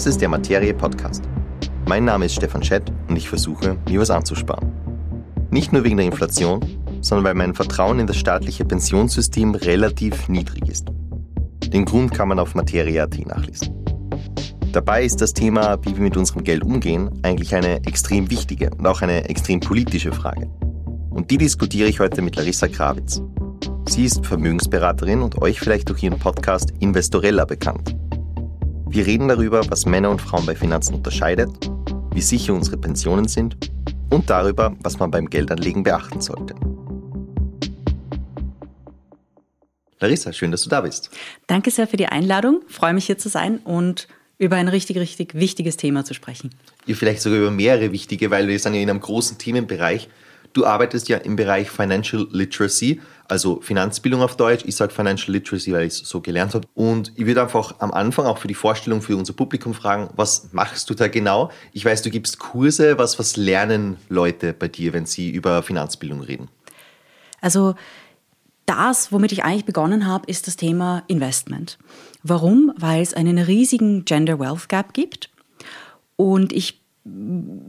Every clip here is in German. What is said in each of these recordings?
Das ist der Materie Podcast. Mein Name ist Stefan Schett und ich versuche, mir was anzusparen. Nicht nur wegen der Inflation, sondern weil mein Vertrauen in das staatliche Pensionssystem relativ niedrig ist. Den Grund kann man auf materie.at nachlesen. Dabei ist das Thema, wie wir mit unserem Geld umgehen, eigentlich eine extrem wichtige und auch eine extrem politische Frage. Und die diskutiere ich heute mit Larissa Krawitz. Sie ist Vermögensberaterin und euch vielleicht durch ihren Podcast Investorella bekannt. Wir reden darüber, was Männer und Frauen bei Finanzen unterscheidet, wie sicher unsere Pensionen sind und darüber, was man beim Geldanlegen beachten sollte. Larissa, schön, dass du da bist. Danke sehr für die Einladung. freue mich hier zu sein und über ein richtig, richtig wichtiges Thema zu sprechen. Ja, vielleicht sogar über mehrere wichtige, weil wir sind ja in einem großen Themenbereich. Du arbeitest ja im Bereich Financial Literacy, also Finanzbildung auf Deutsch. Ich sage Financial Literacy, weil ich es so gelernt habe. Und ich würde einfach am Anfang auch für die Vorstellung für unser Publikum fragen, was machst du da genau? Ich weiß, du gibst Kurse. Was, was lernen Leute bei dir, wenn sie über Finanzbildung reden? Also das, womit ich eigentlich begonnen habe, ist das Thema Investment. Warum? Weil es einen riesigen Gender Wealth Gap gibt. Und ich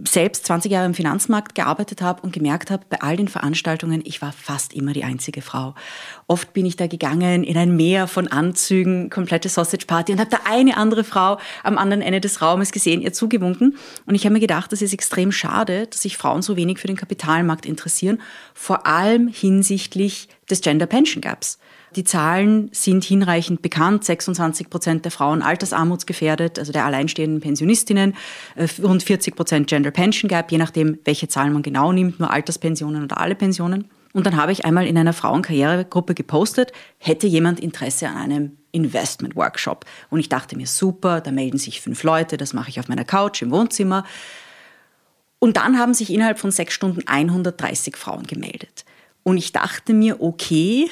selbst 20 Jahre im Finanzmarkt gearbeitet habe und gemerkt habe, bei all den Veranstaltungen, ich war fast immer die einzige Frau. Oft bin ich da gegangen in ein Meer von Anzügen, komplette Sausage Party und habe da eine andere Frau am anderen Ende des Raumes gesehen, ihr zugewunken. Und ich habe mir gedacht, das ist extrem schade, dass sich Frauen so wenig für den Kapitalmarkt interessieren, vor allem hinsichtlich des Gender Pension Gaps. Die Zahlen sind hinreichend bekannt. 26 Prozent der Frauen altersarmutsgefährdet, also der alleinstehenden Pensionistinnen, äh, rund 40 Prozent Gender Pension Gap, je nachdem, welche Zahlen man genau nimmt, nur Alterspensionen oder alle Pensionen. Und dann habe ich einmal in einer Frauenkarrieregruppe gepostet, hätte jemand Interesse an einem Investment Workshop. Und ich dachte mir, super, da melden sich fünf Leute, das mache ich auf meiner Couch im Wohnzimmer. Und dann haben sich innerhalb von sechs Stunden 130 Frauen gemeldet. Und ich dachte mir, okay,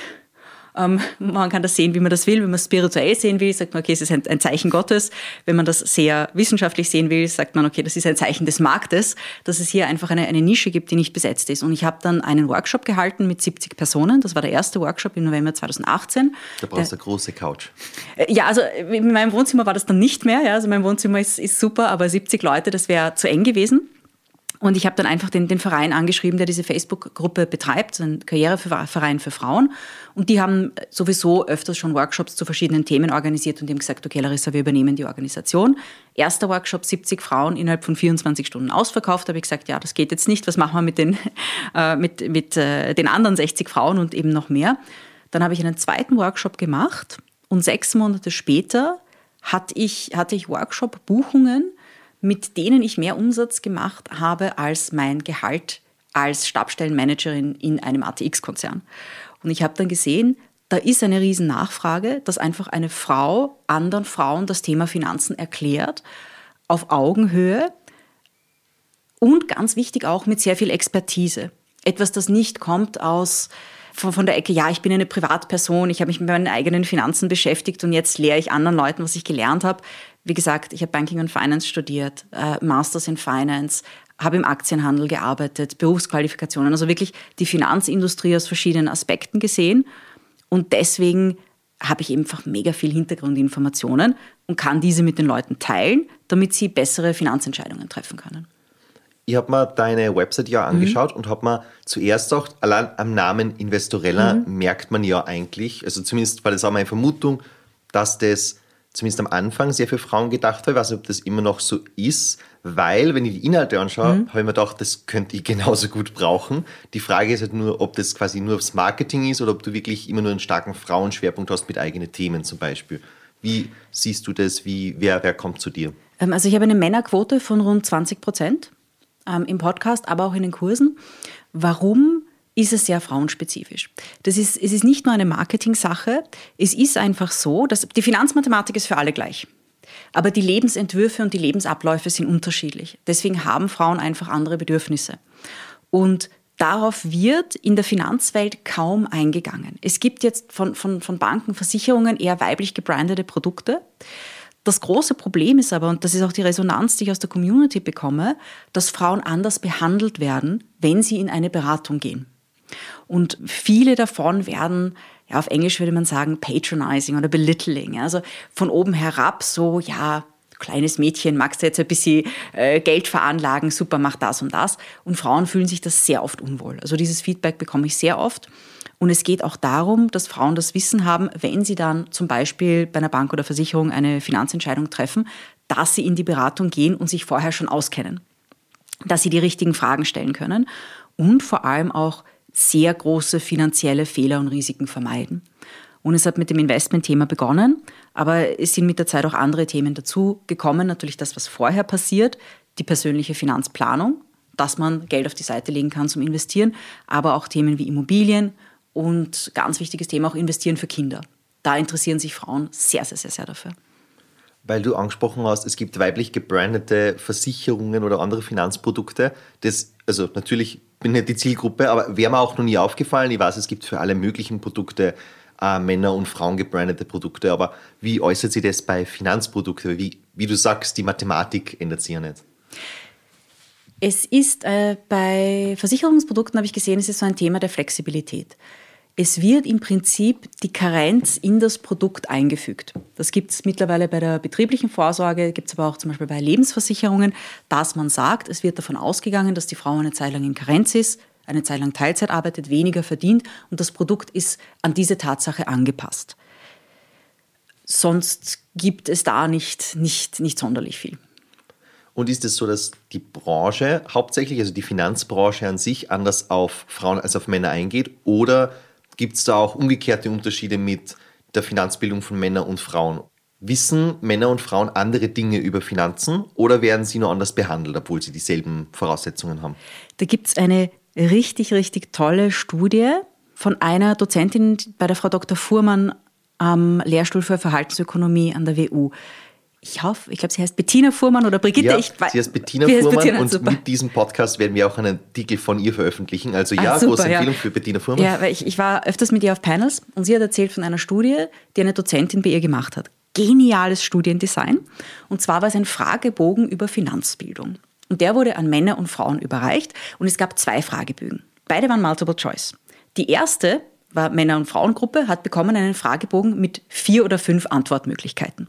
ähm, man kann das sehen, wie man das will. Wenn man es spirituell sehen will, sagt man, okay, es ist ein, ein, Zeichen Gottes. Wenn man das sehr wissenschaftlich sehen will, sagt man, okay, das ist ein Zeichen des Marktes, dass es hier einfach eine, eine Nische gibt, die nicht besetzt ist. Und ich habe dann einen Workshop gehalten mit 70 Personen. Das war der erste Workshop im November 2018. Da brauchst du eine große Couch. Äh, ja, also in meinem Wohnzimmer war das dann nicht mehr. Ja. Also mein Wohnzimmer ist, ist super, aber 70 Leute, das wäre zu eng gewesen. Und ich habe dann einfach den, den Verein angeschrieben, der diese Facebook-Gruppe betreibt, ein Karriereverein für Frauen. Und die haben sowieso öfters schon Workshops zu verschiedenen Themen organisiert und die haben gesagt, okay, Larissa, wir übernehmen die Organisation. Erster Workshop, 70 Frauen innerhalb von 24 Stunden ausverkauft. Da habe ich gesagt, ja, das geht jetzt nicht. Was machen wir mit den, äh, mit, mit, äh, den anderen 60 Frauen und eben noch mehr? Dann habe ich einen zweiten Workshop gemacht und sechs Monate später hatte ich, hatte ich Workshop-Buchungen mit denen ich mehr Umsatz gemacht habe als mein Gehalt als Stabstellenmanagerin in einem ATX-Konzern. Und ich habe dann gesehen, da ist eine riesen Nachfrage, dass einfach eine Frau anderen Frauen das Thema Finanzen erklärt, auf Augenhöhe und ganz wichtig auch mit sehr viel Expertise. Etwas, das nicht kommt aus von, von der Ecke, ja, ich bin eine Privatperson, ich habe mich mit meinen eigenen Finanzen beschäftigt und jetzt lehre ich anderen Leuten, was ich gelernt habe. Wie gesagt, ich habe Banking und Finance studiert, äh, Masters in Finance, habe im Aktienhandel gearbeitet, Berufsqualifikationen, also wirklich die Finanzindustrie aus verschiedenen Aspekten gesehen. Und deswegen habe ich einfach mega viel Hintergrundinformationen und kann diese mit den Leuten teilen, damit sie bessere Finanzentscheidungen treffen können. Ich habe mir deine Website ja angeschaut mhm. und habe mir zuerst auch, allein am Namen Investorella mhm. merkt man ja eigentlich, also zumindest war das auch meine Vermutung, dass das zumindest am Anfang sehr für Frauen gedacht war. Ich weiß nicht, ob das immer noch so ist, weil, wenn ich die Inhalte anschaue, mhm. habe ich mir gedacht, das könnte ich genauso gut brauchen. Die Frage ist halt nur, ob das quasi nur aufs Marketing ist oder ob du wirklich immer nur einen starken Frauenschwerpunkt hast mit eigenen Themen zum Beispiel. Wie siehst du das? Wie, wer, wer kommt zu dir? Ähm, also ich habe eine Männerquote von rund 20 Prozent ähm, im Podcast, aber auch in den Kursen. Warum? Ist es sehr frauenspezifisch. Das ist, es ist nicht nur eine Marketing-Sache, es ist einfach so, dass die Finanzmathematik ist für alle gleich. Aber die Lebensentwürfe und die Lebensabläufe sind unterschiedlich. Deswegen haben Frauen einfach andere Bedürfnisse. Und darauf wird in der Finanzwelt kaum eingegangen. Es gibt jetzt von, von, von Banken, Versicherungen eher weiblich gebrandete Produkte. Das große Problem ist aber, und das ist auch die Resonanz, die ich aus der Community bekomme, dass Frauen anders behandelt werden, wenn sie in eine Beratung gehen. Und viele davon werden, ja, auf Englisch würde man sagen, patronizing oder belittling. Also von oben herab so, ja, kleines Mädchen, magst du jetzt ein bisschen äh, Geld veranlagen, super, mach das und das. Und Frauen fühlen sich das sehr oft unwohl. Also dieses Feedback bekomme ich sehr oft. Und es geht auch darum, dass Frauen das Wissen haben, wenn sie dann zum Beispiel bei einer Bank oder Versicherung eine Finanzentscheidung treffen, dass sie in die Beratung gehen und sich vorher schon auskennen. Dass sie die richtigen Fragen stellen können und vor allem auch sehr große finanzielle Fehler und Risiken vermeiden. Und es hat mit dem Investmentthema begonnen, aber es sind mit der Zeit auch andere Themen dazu gekommen. Natürlich das, was vorher passiert, die persönliche Finanzplanung, dass man Geld auf die Seite legen kann zum Investieren, aber auch Themen wie Immobilien und ganz wichtiges Thema auch Investieren für Kinder. Da interessieren sich Frauen sehr, sehr, sehr, sehr dafür. Weil du angesprochen hast, es gibt weiblich gebrandete Versicherungen oder andere Finanzprodukte. Das, also natürlich bin ich nicht die Zielgruppe, aber wäre mir auch noch nie aufgefallen. Ich weiß, es gibt für alle möglichen Produkte äh, Männer- und Frauen gebrandete Produkte, aber wie äußert sich das bei Finanzprodukten? Wie, wie du sagst, die Mathematik ändert sich ja nicht. Es ist äh, bei Versicherungsprodukten, habe ich gesehen, es ist so ein Thema der Flexibilität. Es wird im Prinzip die Karenz in das Produkt eingefügt. Das gibt es mittlerweile bei der betrieblichen Vorsorge, gibt es aber auch zum Beispiel bei Lebensversicherungen, dass man sagt, es wird davon ausgegangen, dass die Frau eine Zeit lang in Karenz ist, eine Zeit lang Teilzeit arbeitet, weniger verdient und das Produkt ist an diese Tatsache angepasst. Sonst gibt es da nicht, nicht, nicht sonderlich viel. Und ist es so, dass die Branche hauptsächlich, also die Finanzbranche an sich, anders auf Frauen als auf Männer eingeht? Oder gibt es da auch umgekehrte Unterschiede mit der Finanzbildung von Männern und Frauen? Wissen Männer und Frauen andere Dinge über Finanzen oder werden sie nur anders behandelt, obwohl sie dieselben Voraussetzungen haben? Da gibt es eine richtig, richtig tolle Studie von einer Dozentin bei der Frau Dr. Fuhrmann am Lehrstuhl für Verhaltensökonomie an der WU ich hoffe, ich glaube, sie heißt Bettina Fuhrmann oder Brigitte. Ja, ich, sie heißt Bettina Fuhrmann Bettina, und super. mit diesem Podcast werden wir auch einen Artikel von ihr veröffentlichen. Also ja, ah, super, große Empfehlung ja. für Bettina Fuhrmann. Ja, weil ich, ich war öfters mit ihr auf Panels und sie hat erzählt von einer Studie, die eine Dozentin bei ihr gemacht hat. Geniales Studiendesign. Und zwar war es ein Fragebogen über Finanzbildung. Und der wurde an Männer und Frauen überreicht und es gab zwei Fragebögen. Beide waren Multiple Choice. Die erste war Männer- und Frauengruppe, hat bekommen einen Fragebogen mit vier oder fünf Antwortmöglichkeiten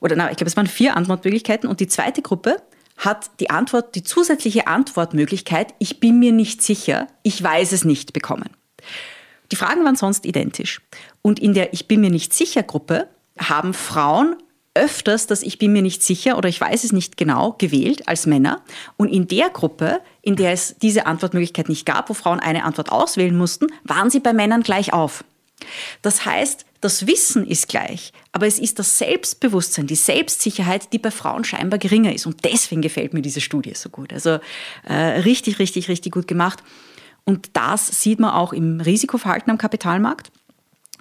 oder na, ich glaube, es waren vier Antwortmöglichkeiten und die zweite Gruppe hat die Antwort, die zusätzliche Antwortmöglichkeit, ich bin mir nicht sicher, ich weiß es nicht bekommen. Die Fragen waren sonst identisch. Und in der Ich bin mir nicht sicher Gruppe haben Frauen öfters das Ich bin mir nicht sicher oder ich weiß es nicht genau gewählt als Männer. Und in der Gruppe, in der es diese Antwortmöglichkeit nicht gab, wo Frauen eine Antwort auswählen mussten, waren sie bei Männern gleich auf. Das heißt, das Wissen ist gleich, aber es ist das Selbstbewusstsein, die Selbstsicherheit, die bei Frauen scheinbar geringer ist. Und deswegen gefällt mir diese Studie so gut. Also äh, richtig, richtig, richtig gut gemacht. Und das sieht man auch im Risikoverhalten am Kapitalmarkt.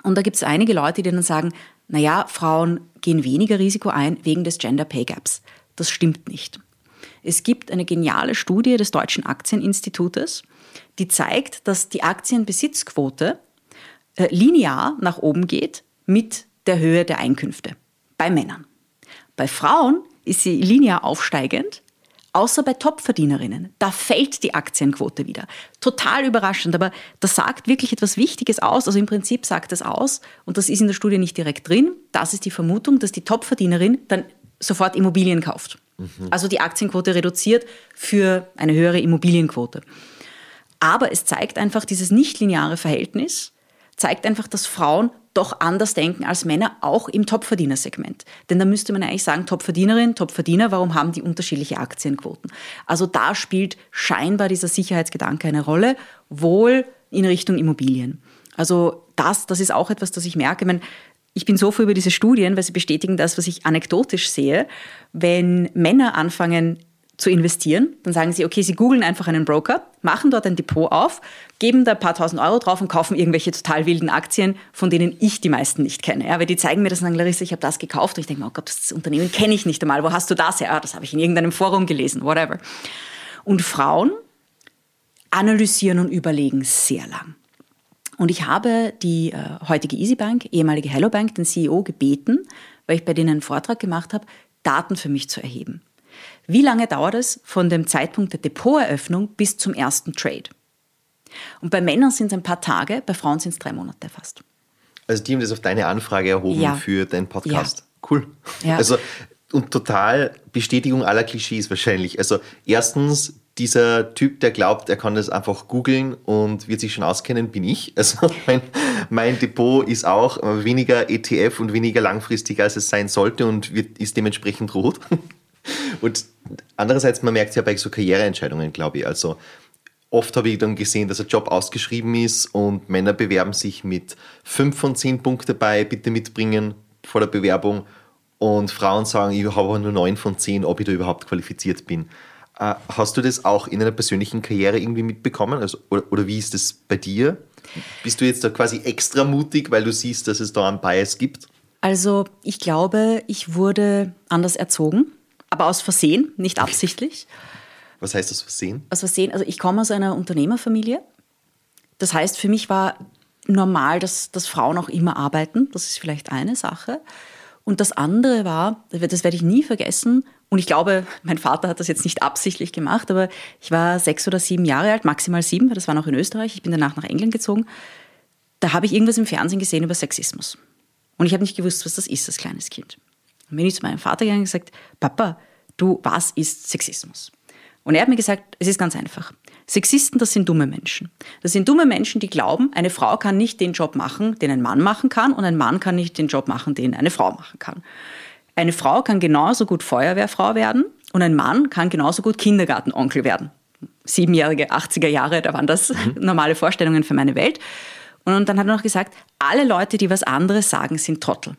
Und da gibt es einige Leute, die dann sagen, naja, Frauen gehen weniger Risiko ein wegen des Gender Pay Gaps. Das stimmt nicht. Es gibt eine geniale Studie des Deutschen Aktieninstitutes, die zeigt, dass die Aktienbesitzquote äh, linear nach oben geht mit der Höhe der Einkünfte bei Männern. Bei Frauen ist sie linear aufsteigend, außer bei Topverdienerinnen. Da fällt die Aktienquote wieder. Total überraschend, aber das sagt wirklich etwas Wichtiges aus. Also im Prinzip sagt es aus, und das ist in der Studie nicht direkt drin, das ist die Vermutung, dass die Topverdienerin dann sofort Immobilien kauft. Mhm. Also die Aktienquote reduziert für eine höhere Immobilienquote. Aber es zeigt einfach dieses nichtlineare Verhältnis zeigt einfach, dass Frauen doch anders denken als Männer, auch im Topverdienersegment. Denn da müsste man eigentlich sagen, Topverdienerin, Topverdiener, warum haben die unterschiedliche Aktienquoten? Also da spielt scheinbar dieser Sicherheitsgedanke eine Rolle, wohl in Richtung Immobilien. Also das, das ist auch etwas, das ich merke. Ich, meine, ich bin so froh über diese Studien, weil sie bestätigen das, was ich anekdotisch sehe. Wenn Männer anfangen, zu investieren. Dann sagen sie, okay, sie googeln einfach einen Broker, machen dort ein Depot auf, geben da ein paar tausend Euro drauf und kaufen irgendwelche total wilden Aktien, von denen ich die meisten nicht kenne. Ja, weil die zeigen mir das und sagen, Larissa, ich habe das gekauft. Und ich denke mir, oh Gott, das Unternehmen kenne ich nicht einmal. Wo hast du das her? Ah, das habe ich in irgendeinem Forum gelesen, whatever. Und Frauen analysieren und überlegen sehr lang. Und ich habe die äh, heutige EasyBank, ehemalige Hello Bank, den CEO gebeten, weil ich bei denen einen Vortrag gemacht habe, Daten für mich zu erheben. Wie lange dauert es von dem Zeitpunkt der Depoteröffnung bis zum ersten Trade? Und bei Männern sind es ein paar Tage, bei Frauen sind es drei Monate fast. Also die haben das auf deine Anfrage erhoben ja. für deinen Podcast. Ja. Cool. Ja. Also und total Bestätigung aller Klischees wahrscheinlich. Also erstens, dieser Typ, der glaubt, er kann das einfach googeln und wird sich schon auskennen, bin ich. Also mein, mein Depot ist auch weniger ETF und weniger langfristig, als es sein sollte und wird, ist dementsprechend rot. Und andererseits, man merkt es ja bei so Karriereentscheidungen, glaube ich. Also oft habe ich dann gesehen, dass ein Job ausgeschrieben ist und Männer bewerben sich mit fünf von zehn Punkten dabei, bitte mitbringen vor der Bewerbung. Und Frauen sagen, ich habe nur neun von zehn, ob ich da überhaupt qualifiziert bin. Äh, hast du das auch in deiner persönlichen Karriere irgendwie mitbekommen? Also, oder, oder wie ist das bei dir? Bist du jetzt da quasi extra mutig, weil du siehst, dass es da einen Bias gibt? Also ich glaube, ich wurde anders erzogen, aber aus Versehen, nicht absichtlich. Was heißt das Versehen? Aus Versehen, also ich komme aus einer Unternehmerfamilie. Das heißt, für mich war normal, dass, dass Frauen auch immer arbeiten. Das ist vielleicht eine Sache. Und das andere war, das werde ich nie vergessen, und ich glaube, mein Vater hat das jetzt nicht absichtlich gemacht, aber ich war sechs oder sieben Jahre alt, maximal sieben, weil das war noch in Österreich. Ich bin danach nach England gezogen. Da habe ich irgendwas im Fernsehen gesehen über Sexismus. Und ich habe nicht gewusst, was das ist als kleines Kind. Und bin ich zu meinem Vater gegangen und gesagt, Papa, du, was ist Sexismus? Und er hat mir gesagt, es ist ganz einfach. Sexisten, das sind dumme Menschen. Das sind dumme Menschen, die glauben, eine Frau kann nicht den Job machen, den ein Mann machen kann, und ein Mann kann nicht den Job machen, den eine Frau machen kann. Eine Frau kann genauso gut Feuerwehrfrau werden und ein Mann kann genauso gut Kindergartenonkel werden. Siebenjährige, 80er Jahre, da waren das mhm. normale Vorstellungen für meine Welt. Und dann hat er noch gesagt, alle Leute, die was anderes sagen, sind Trottel.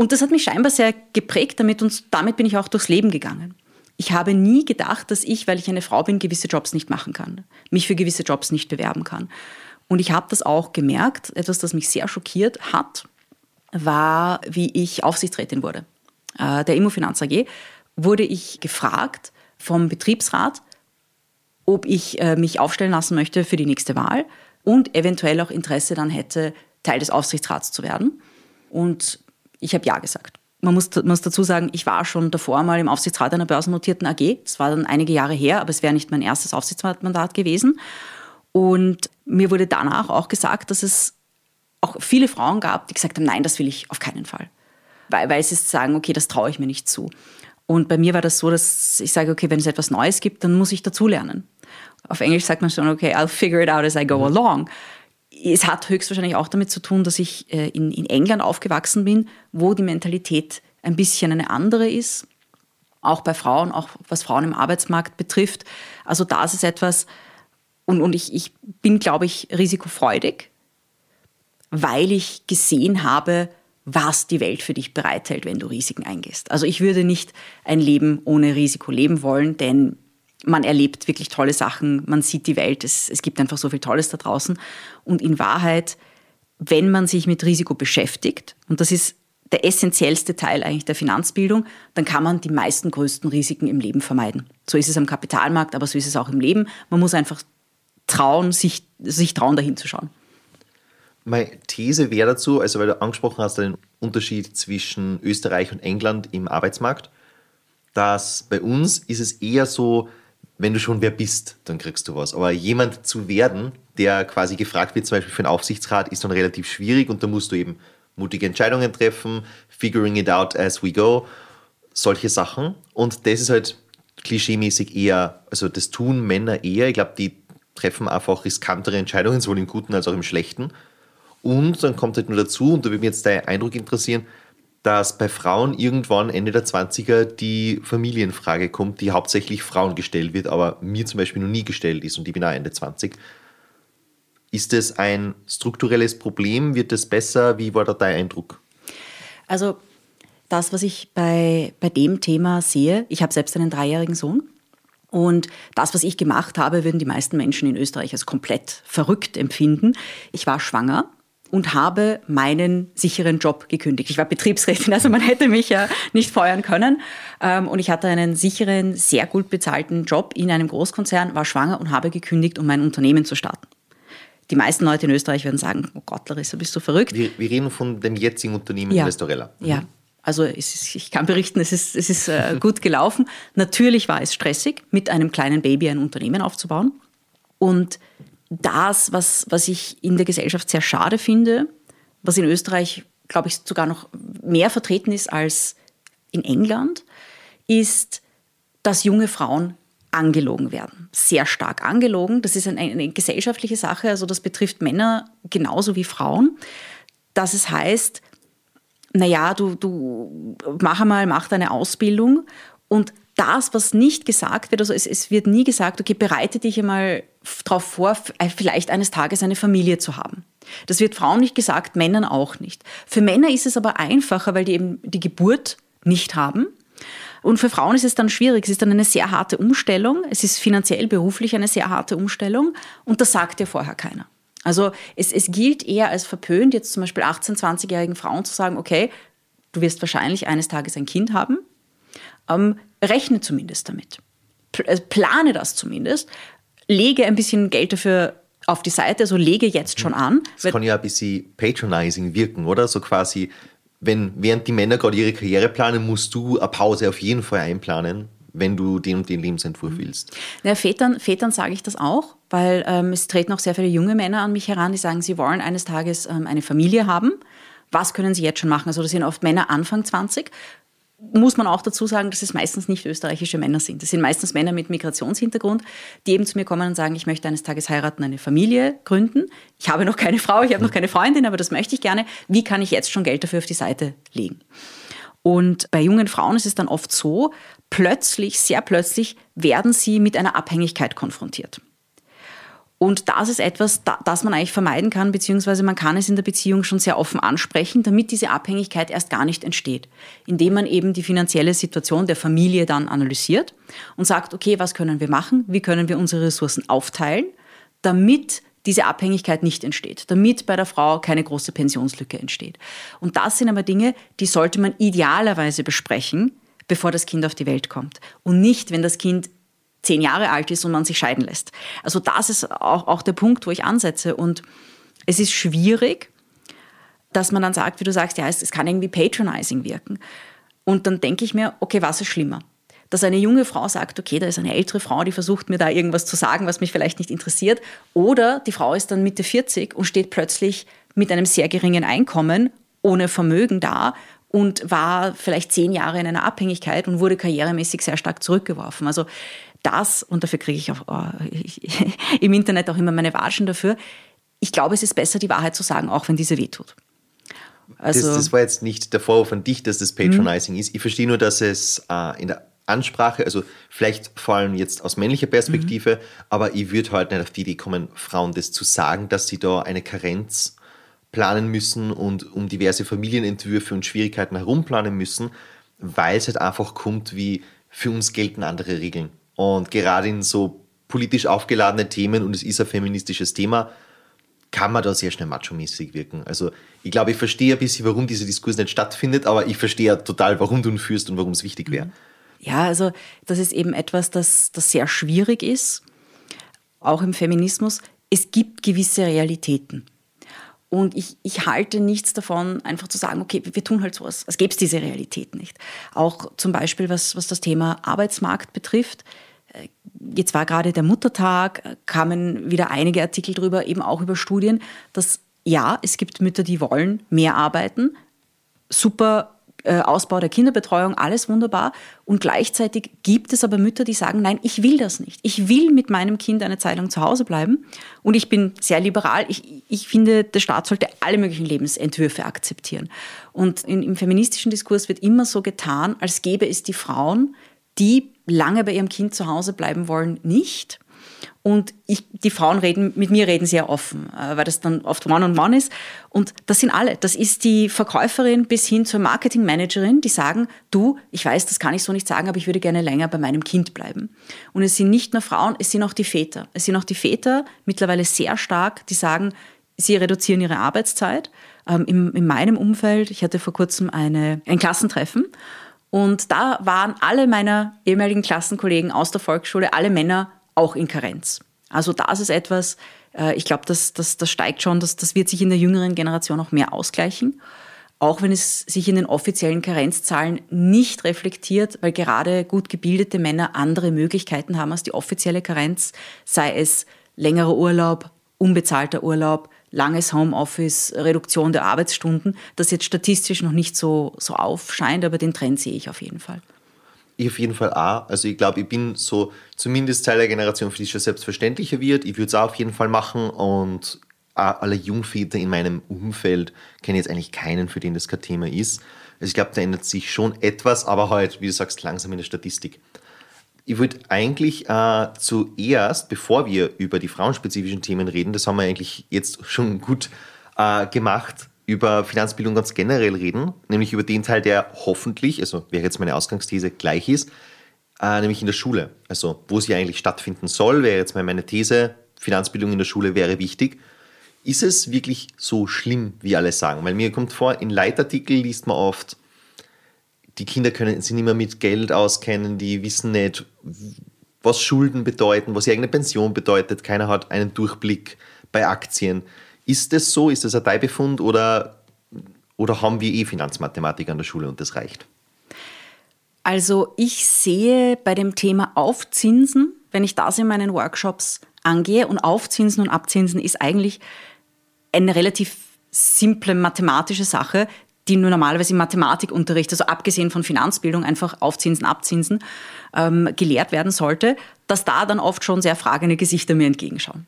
Und das hat mich scheinbar sehr geprägt damit und damit bin ich auch durchs Leben gegangen. Ich habe nie gedacht, dass ich, weil ich eine Frau bin, gewisse Jobs nicht machen kann, mich für gewisse Jobs nicht bewerben kann. Und ich habe das auch gemerkt, etwas, das mich sehr schockiert hat, war, wie ich Aufsichtsrätin wurde. Äh, der Immofinanz AG wurde ich gefragt vom Betriebsrat, ob ich äh, mich aufstellen lassen möchte für die nächste Wahl und eventuell auch Interesse dann hätte, Teil des Aufsichtsrats zu werden. Und ich habe ja gesagt. Man muss, muss dazu sagen, ich war schon davor mal im Aufsichtsrat einer börsennotierten AG. Das war dann einige Jahre her, aber es wäre nicht mein erstes Aufsichtsratmandat gewesen. Und mir wurde danach auch gesagt, dass es auch viele Frauen gab, die gesagt haben, nein, das will ich auf keinen Fall. Weil, weil sie sagen, okay, das traue ich mir nicht zu. Und bei mir war das so, dass ich sage, okay, wenn es etwas Neues gibt, dann muss ich dazulernen. Auf Englisch sagt man schon, okay, I'll figure it out as I go mhm. along. Es hat höchstwahrscheinlich auch damit zu tun, dass ich äh, in, in England aufgewachsen bin, wo die Mentalität ein bisschen eine andere ist. Auch bei Frauen, auch was Frauen im Arbeitsmarkt betrifft. Also da ist etwas, und, und ich, ich bin, glaube ich, risikofreudig weil ich gesehen habe, was die Welt für dich bereithält, wenn du Risiken eingehst. Also ich würde nicht ein Leben ohne Risiko leben wollen, denn man erlebt wirklich tolle Sachen, man sieht die Welt, es, es gibt einfach so viel Tolles da draußen. Und in Wahrheit, wenn man sich mit Risiko beschäftigt, und das ist der essentiellste Teil eigentlich der Finanzbildung, dann kann man die meisten größten Risiken im Leben vermeiden. So ist es am Kapitalmarkt, aber so ist es auch im Leben. Man muss einfach trauen, sich, sich trauen, dahin zu schauen. Meine These wäre dazu, also weil du angesprochen hast, den Unterschied zwischen Österreich und England im Arbeitsmarkt, dass bei uns ist es eher so, wenn du schon wer bist, dann kriegst du was. Aber jemand zu werden, der quasi gefragt wird, zum Beispiel für einen Aufsichtsrat, ist dann relativ schwierig und da musst du eben mutige Entscheidungen treffen, figuring it out as we go, solche Sachen. Und das ist halt klischeemäßig eher, also das tun Männer eher. Ich glaube, die treffen einfach riskantere Entscheidungen, sowohl im Guten als auch im Schlechten. Und dann kommt halt nur dazu, und da würde mich jetzt dein Eindruck interessieren, dass bei Frauen irgendwann Ende der 20er die Familienfrage kommt, die hauptsächlich Frauen gestellt wird, aber mir zum Beispiel noch nie gestellt ist und ich bin auch Ende 20. Ist es ein strukturelles Problem? Wird es besser? Wie war da dein Eindruck? Also das, was ich bei, bei dem Thema sehe, ich habe selbst einen dreijährigen Sohn und das, was ich gemacht habe, würden die meisten Menschen in Österreich als komplett verrückt empfinden. Ich war schwanger und habe meinen sicheren Job gekündigt. Ich war Betriebsrätin, also man hätte mich ja nicht feuern können. Ähm, und ich hatte einen sicheren, sehr gut bezahlten Job in einem Großkonzern, war schwanger und habe gekündigt, um mein Unternehmen zu starten. Die meisten Leute in Österreich würden sagen, oh Gott, Larissa, bist du verrückt? Wir, wir reden von dem jetzigen Unternehmen ja. Investorella. Mhm. Ja, also ist, ich kann berichten, es ist, es ist äh, gut gelaufen. Natürlich war es stressig, mit einem kleinen Baby ein Unternehmen aufzubauen. Und das, was, was ich in der Gesellschaft sehr schade finde, was in Österreich, glaube ich, sogar noch mehr vertreten ist als in England ist, dass junge Frauen angelogen werden. Sehr stark angelogen. Das ist eine, eine gesellschaftliche Sache. Also das betrifft Männer genauso wie Frauen. Dass es heißt, naja, du, du mach einmal, mach deine Ausbildung und das, was nicht gesagt wird, also es, es wird nie gesagt, okay, bereite dich einmal darauf vor, vielleicht eines Tages eine Familie zu haben. Das wird Frauen nicht gesagt, Männern auch nicht. Für Männer ist es aber einfacher, weil die eben die Geburt nicht haben. Und für Frauen ist es dann schwierig. Es ist dann eine sehr harte Umstellung. Es ist finanziell, beruflich eine sehr harte Umstellung. Und das sagt ja vorher keiner. Also es, es gilt eher als verpönt, jetzt zum Beispiel 18-, 20-jährigen Frauen zu sagen, okay, du wirst wahrscheinlich eines Tages ein Kind haben. Ähm, rechne zumindest damit. Äh, plane das zumindest. Lege ein bisschen Geld dafür auf die Seite, also lege jetzt schon an. Das kann ja ein bisschen patronizing wirken, oder? So quasi, wenn während die Männer gerade ihre Karriere planen, musst du eine Pause auf jeden Fall einplanen, wenn du den und den Lebensentwurf willst. Ja, Vätern, Vätern sage ich das auch, weil ähm, es treten auch sehr viele junge Männer an mich heran, die sagen, sie wollen eines Tages ähm, eine Familie haben. Was können sie jetzt schon machen? Also das sind oft Männer Anfang 20 muss man auch dazu sagen, dass es meistens nicht österreichische Männer sind. Das sind meistens Männer mit Migrationshintergrund, die eben zu mir kommen und sagen, ich möchte eines Tages heiraten, eine Familie gründen. Ich habe noch keine Frau, ich habe noch keine Freundin, aber das möchte ich gerne. Wie kann ich jetzt schon Geld dafür auf die Seite legen? Und bei jungen Frauen ist es dann oft so, plötzlich, sehr plötzlich werden sie mit einer Abhängigkeit konfrontiert. Und das ist etwas, das man eigentlich vermeiden kann, beziehungsweise man kann es in der Beziehung schon sehr offen ansprechen, damit diese Abhängigkeit erst gar nicht entsteht. Indem man eben die finanzielle Situation der Familie dann analysiert und sagt, okay, was können wir machen? Wie können wir unsere Ressourcen aufteilen, damit diese Abhängigkeit nicht entsteht, damit bei der Frau keine große Pensionslücke entsteht. Und das sind aber Dinge, die sollte man idealerweise besprechen, bevor das Kind auf die Welt kommt. Und nicht, wenn das Kind zehn Jahre alt ist und man sich scheiden lässt. Also das ist auch, auch der Punkt, wo ich ansetze. Und es ist schwierig, dass man dann sagt, wie du sagst, ja, es, es kann irgendwie patronizing wirken. Und dann denke ich mir, okay, was ist schlimmer? Dass eine junge Frau sagt, okay, da ist eine ältere Frau, die versucht mir da irgendwas zu sagen, was mich vielleicht nicht interessiert. Oder die Frau ist dann Mitte 40 und steht plötzlich mit einem sehr geringen Einkommen, ohne Vermögen da und war vielleicht zehn Jahre in einer Abhängigkeit und wurde karrieremäßig sehr stark zurückgeworfen. Also das, und dafür kriege ich auch oh, ich, im Internet auch immer meine Watschen dafür, ich glaube, es ist besser, die Wahrheit zu sagen, auch wenn diese wehtut. Also, das, das war jetzt nicht der Vorwurf an dich, dass das Patronizing mhm. ist. Ich verstehe nur, dass es äh, in der Ansprache, also vielleicht vor allem jetzt aus männlicher Perspektive, mhm. aber ich würde halt nicht auf die Idee kommen, Frauen das zu sagen, dass sie da eine Karenz planen müssen und um diverse Familienentwürfe und Schwierigkeiten herumplanen müssen, weil es halt einfach kommt wie, für uns gelten andere Regeln. Und gerade in so politisch aufgeladene Themen, und es ist ein feministisches Thema, kann man da sehr schnell macho-mäßig wirken. Also ich glaube, ich verstehe ein bisschen, warum dieser Diskurs nicht stattfindet, aber ich verstehe total, warum du ihn führst und warum es wichtig wäre. Ja, also das ist eben etwas, das, das sehr schwierig ist, auch im Feminismus. Es gibt gewisse Realitäten. Und ich, ich halte nichts davon, einfach zu sagen, okay, wir tun halt sowas, als gäbe es diese Realität nicht. Auch zum Beispiel, was, was das Thema Arbeitsmarkt betrifft jetzt war gerade der Muttertag, kamen wieder einige Artikel drüber, eben auch über Studien, dass ja, es gibt Mütter, die wollen mehr arbeiten, super äh, Ausbau der Kinderbetreuung, alles wunderbar. Und gleichzeitig gibt es aber Mütter, die sagen, nein, ich will das nicht. Ich will mit meinem Kind eine Zeit lang zu Hause bleiben. Und ich bin sehr liberal. Ich, ich finde, der Staat sollte alle möglichen Lebensentwürfe akzeptieren. Und in, im feministischen Diskurs wird immer so getan, als gäbe es die Frauen, die lange bei ihrem Kind zu Hause bleiben wollen, nicht. Und ich, die Frauen reden, mit mir reden sehr offen, äh, weil das dann oft One-on-One -on -one ist. Und das sind alle. Das ist die Verkäuferin bis hin zur Marketingmanagerin, die sagen, du, ich weiß, das kann ich so nicht sagen, aber ich würde gerne länger bei meinem Kind bleiben. Und es sind nicht nur Frauen, es sind auch die Väter. Es sind auch die Väter mittlerweile sehr stark, die sagen, sie reduzieren ihre Arbeitszeit. Ähm, in, in meinem Umfeld, ich hatte vor kurzem eine, ein Klassentreffen und da waren alle meiner ehemaligen Klassenkollegen aus der Volksschule, alle Männer, auch in Karenz. Also das ist etwas, äh, ich glaube, das, das, das steigt schon, das, das wird sich in der jüngeren Generation auch mehr ausgleichen. Auch wenn es sich in den offiziellen Karenzzahlen nicht reflektiert, weil gerade gut gebildete Männer andere Möglichkeiten haben als die offizielle Karenz, sei es längerer Urlaub, unbezahlter Urlaub, langes Homeoffice, Reduktion der Arbeitsstunden, das jetzt statistisch noch nicht so, so aufscheint, aber den Trend sehe ich auf jeden Fall. Ich auf jeden Fall auch. Also ich glaube, ich bin so zumindest Teil der Generation, für die es schon selbstverständlicher wird. Ich würde es auch auf jeden Fall machen und alle Jungväter in meinem Umfeld kenne jetzt eigentlich keinen, für den das kein Thema ist. Also ich glaube, da ändert sich schon etwas, aber halt, wie du sagst, langsam in der Statistik. Ich würde eigentlich äh, zuerst, bevor wir über die frauenspezifischen Themen reden, das haben wir eigentlich jetzt schon gut äh, gemacht, über Finanzbildung ganz generell reden, nämlich über den Teil, der hoffentlich, also wäre jetzt meine Ausgangsthese, gleich ist, äh, nämlich in der Schule. Also wo sie eigentlich stattfinden soll, wäre jetzt mal meine These, Finanzbildung in der Schule wäre wichtig. Ist es wirklich so schlimm, wie alle sagen? Weil mir kommt vor, in Leitartikeln liest man oft, die Kinder können sich nicht mehr mit Geld auskennen, die wissen nicht, was Schulden bedeuten, was die eigene Pension bedeutet, keiner hat einen Durchblick bei Aktien. Ist das so? Ist das ein Teilbefund oder, oder haben wir eh Finanzmathematik an der Schule und das reicht? Also ich sehe bei dem Thema Aufzinsen, wenn ich das in meinen Workshops angehe, und Aufzinsen und Abzinsen ist eigentlich eine relativ simple mathematische Sache, die nur normalerweise im Mathematikunterricht, also abgesehen von Finanzbildung, einfach Aufzinsen, Abzinsen, ähm, gelehrt werden sollte, dass da dann oft schon sehr fragende Gesichter mir entgegenschauen.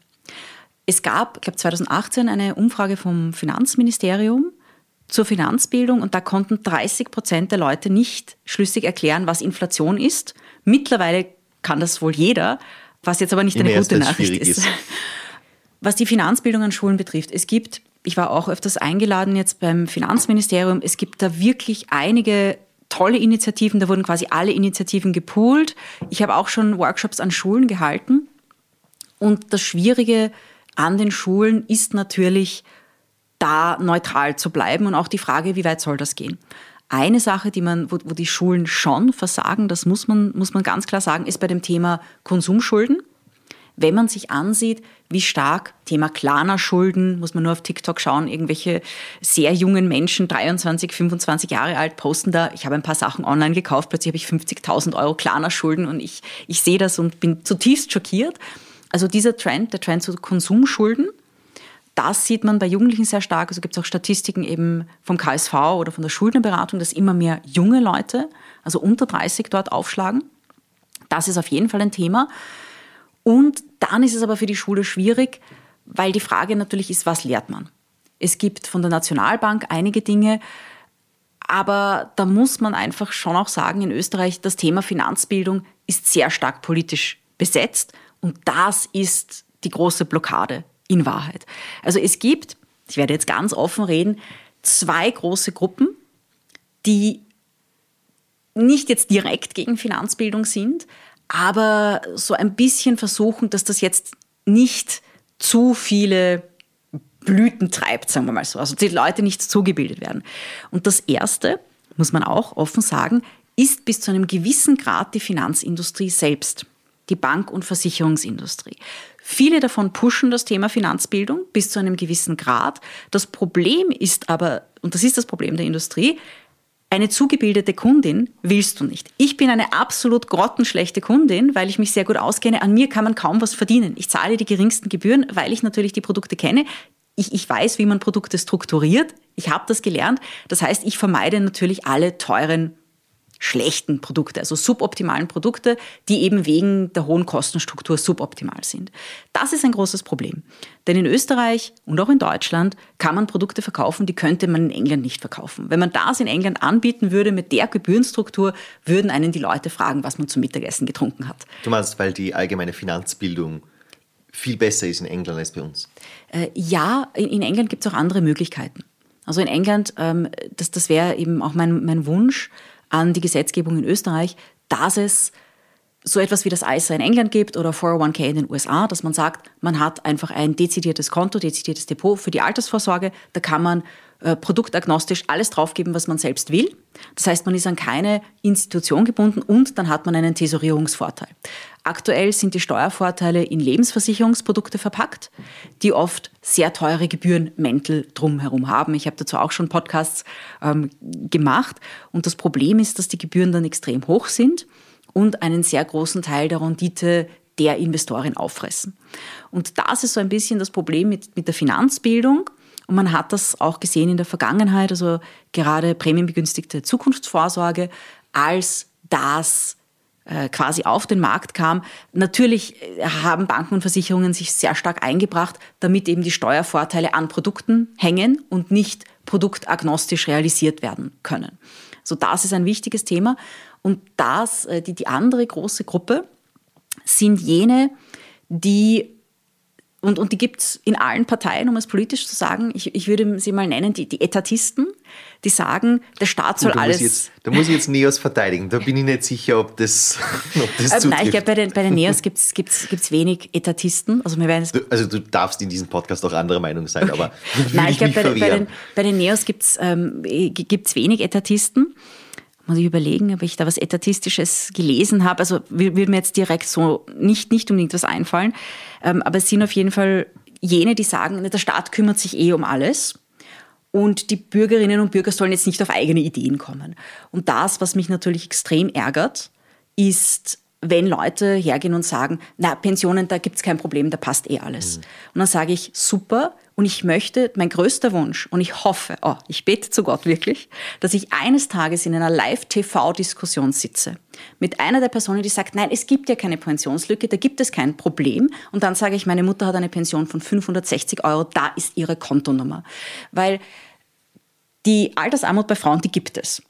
Es gab, ich glaube 2018, eine Umfrage vom Finanzministerium zur Finanzbildung und da konnten 30 Prozent der Leute nicht schlüssig erklären, was Inflation ist. Mittlerweile kann das wohl jeder, was jetzt aber nicht eine gute Nachricht ist. ist. Was die Finanzbildung an Schulen betrifft, es gibt, ich war auch öfters eingeladen jetzt beim Finanzministerium, es gibt da wirklich einige tolle Initiativen, da wurden quasi alle Initiativen gepoolt. Ich habe auch schon Workshops an Schulen gehalten und das Schwierige an den Schulen ist natürlich, da neutral zu bleiben und auch die Frage, wie weit soll das gehen. Eine Sache, die man, wo, wo die Schulen schon versagen, das muss man, muss man ganz klar sagen, ist bei dem Thema Konsumschulden. Wenn man sich ansieht, wie stark Thema Klarna-Schulden, muss man nur auf TikTok schauen, irgendwelche sehr jungen Menschen, 23, 25 Jahre alt, posten da, ich habe ein paar Sachen online gekauft, plötzlich habe ich 50.000 Euro Klarna-Schulden und ich, ich sehe das und bin zutiefst schockiert. Also dieser Trend, der Trend zu Konsumschulden, das sieht man bei Jugendlichen sehr stark. Also gibt es auch Statistiken eben vom KSV oder von der Schuldnerberatung, dass immer mehr junge Leute, also unter 30 dort aufschlagen. Das ist auf jeden Fall ein Thema. Und dann ist es aber für die Schule schwierig, weil die Frage natürlich ist, was lehrt man? Es gibt von der Nationalbank einige Dinge, aber da muss man einfach schon auch sagen, in Österreich, das Thema Finanzbildung ist sehr stark politisch besetzt und das ist die große Blockade in Wahrheit. Also es gibt, ich werde jetzt ganz offen reden, zwei große Gruppen, die nicht jetzt direkt gegen Finanzbildung sind, aber so ein bisschen versuchen, dass das jetzt nicht zu viele Blüten treibt, sagen wir mal so. Also die Leute nicht zugebildet werden. Und das Erste, muss man auch offen sagen, ist bis zu einem gewissen Grad die Finanzindustrie selbst die Bank- und Versicherungsindustrie. Viele davon pushen das Thema Finanzbildung bis zu einem gewissen Grad. Das Problem ist aber, und das ist das Problem der Industrie, eine zugebildete Kundin willst du nicht. Ich bin eine absolut grottenschlechte Kundin, weil ich mich sehr gut auskenne. An mir kann man kaum was verdienen. Ich zahle die geringsten Gebühren, weil ich natürlich die Produkte kenne. Ich, ich weiß, wie man Produkte strukturiert. Ich habe das gelernt. Das heißt, ich vermeide natürlich alle teuren schlechten Produkte, also suboptimalen Produkte, die eben wegen der hohen Kostenstruktur suboptimal sind. Das ist ein großes Problem. Denn in Österreich und auch in Deutschland kann man Produkte verkaufen, die könnte man in England nicht verkaufen. Wenn man das in England anbieten würde mit der Gebührenstruktur, würden einen die Leute fragen, was man zum Mittagessen getrunken hat. Du meinst, weil die allgemeine Finanzbildung viel besser ist in England als bei uns? Äh, ja, in, England gibt es auch andere Möglichkeiten. Also in England, ähm, das, das wäre eben auch mein, mein Wunsch, an die Gesetzgebung in Österreich, dass es so etwas wie das ISA in England gibt oder 401k in den USA, dass man sagt, man hat einfach ein dezidiertes Konto, dezidiertes Depot für die Altersvorsorge. Da kann man äh, produktagnostisch alles draufgeben, was man selbst will. Das heißt, man ist an keine Institution gebunden und dann hat man einen Tesorierungsvorteil. Aktuell sind die Steuervorteile in Lebensversicherungsprodukte verpackt, die oft sehr teure Gebührenmäntel drumherum haben. Ich habe dazu auch schon Podcasts ähm, gemacht. Und das Problem ist, dass die Gebühren dann extrem hoch sind und einen sehr großen Teil der Rendite der Investorin auffressen. Und das ist so ein bisschen das Problem mit, mit der Finanzbildung. Und man hat das auch gesehen in der Vergangenheit, also gerade prämienbegünstigte Zukunftsvorsorge, als das äh, quasi auf den Markt kam. Natürlich äh, haben Banken und Versicherungen sich sehr stark eingebracht, damit eben die Steuervorteile an Produkten hängen und nicht produktagnostisch realisiert werden können. So, das ist ein wichtiges Thema. Und das, äh, die, die andere große Gruppe sind jene, die und, und die gibt es in allen Parteien, um es politisch zu sagen. Ich, ich würde sie mal nennen, die, die Etatisten, die sagen, der Staat soll alles. Jetzt, da muss ich jetzt Neos verteidigen. Da bin ich nicht sicher, ob das, ob das äh, Nein, ich glaube, bei den, bei den Neos gibt es gibt's, gibt's wenig Etatisten. Also, wir werden du, also du darfst in diesem Podcast auch anderer Meinung sein, aber Nein, ich glaube, bei, bei, den, bei den Neos gibt es ähm, wenig Etatisten muss ich überlegen, ob ich da was Etatistisches gelesen habe. Also würde mir jetzt direkt so nicht, nicht unbedingt was einfallen. Ähm, aber es sind auf jeden Fall jene, die sagen, der Staat kümmert sich eh um alles. Und die Bürgerinnen und Bürger sollen jetzt nicht auf eigene Ideen kommen. Und das, was mich natürlich extrem ärgert, ist, wenn Leute hergehen und sagen, na, Pensionen, da gibt es kein Problem, da passt eh alles. Mhm. Und dann sage ich, super, und ich möchte, mein größter Wunsch, und ich hoffe, oh, ich bete zu Gott wirklich, dass ich eines Tages in einer Live-TV-Diskussion sitze mit einer der Personen, die sagt, nein, es gibt ja keine Pensionslücke, da gibt es kein Problem. Und dann sage ich, meine Mutter hat eine Pension von 560 Euro, da ist ihre Kontonummer. Weil die Altersarmut bei Frauen, die gibt es.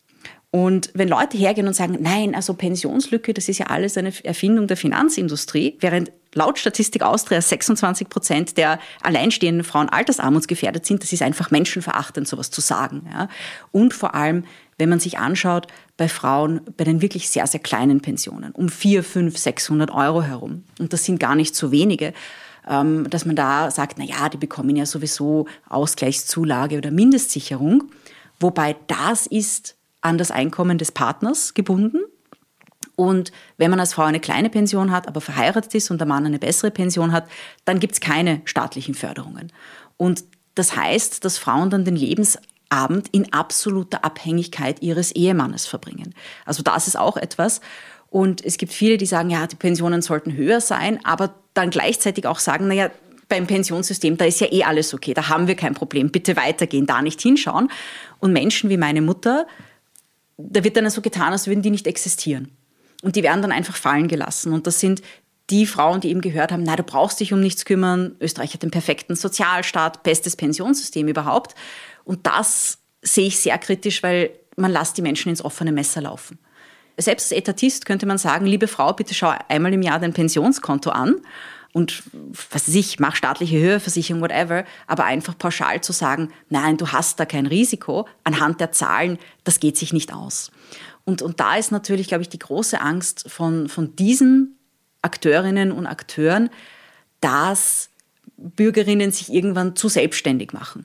Und wenn Leute hergehen und sagen, nein, also Pensionslücke, das ist ja alles eine Erfindung der Finanzindustrie, während laut Statistik Austria 26 Prozent der alleinstehenden Frauen altersarmutsgefährdet sind, das ist einfach menschenverachtend, sowas zu sagen. Ja. Und vor allem, wenn man sich anschaut, bei Frauen bei den wirklich sehr, sehr kleinen Pensionen, um 4, 5, 600 Euro herum. Und das sind gar nicht so wenige ähm, dass man da sagt, na ja, die bekommen ja sowieso Ausgleichszulage oder Mindestsicherung. Wobei das ist an das Einkommen des Partners gebunden. Und wenn man als Frau eine kleine Pension hat, aber verheiratet ist und der Mann eine bessere Pension hat, dann gibt es keine staatlichen Förderungen. Und das heißt, dass Frauen dann den Lebensabend in absoluter Abhängigkeit ihres Ehemannes verbringen. Also das ist auch etwas. Und es gibt viele, die sagen, ja, die Pensionen sollten höher sein, aber dann gleichzeitig auch sagen, naja, beim Pensionssystem, da ist ja eh alles okay, da haben wir kein Problem, bitte weitergehen, da nicht hinschauen. Und Menschen wie meine Mutter, da wird dann so getan, als würden die nicht existieren. Und die werden dann einfach fallen gelassen. Und das sind die Frauen, die eben gehört haben, na, du brauchst dich um nichts kümmern, Österreich hat den perfekten Sozialstaat, bestes Pensionssystem überhaupt. Und das sehe ich sehr kritisch, weil man lässt die Menschen ins offene Messer laufen. Selbst als Etatist könnte man sagen, liebe Frau, bitte schau einmal im Jahr dein Pensionskonto an und was weiß ich, mach staatliche Höheversicherung, whatever, aber einfach pauschal zu sagen, nein, du hast da kein Risiko, anhand der Zahlen, das geht sich nicht aus. Und, und da ist natürlich, glaube ich, die große Angst von, von diesen Akteurinnen und Akteuren, dass Bürgerinnen sich irgendwann zu selbstständig machen.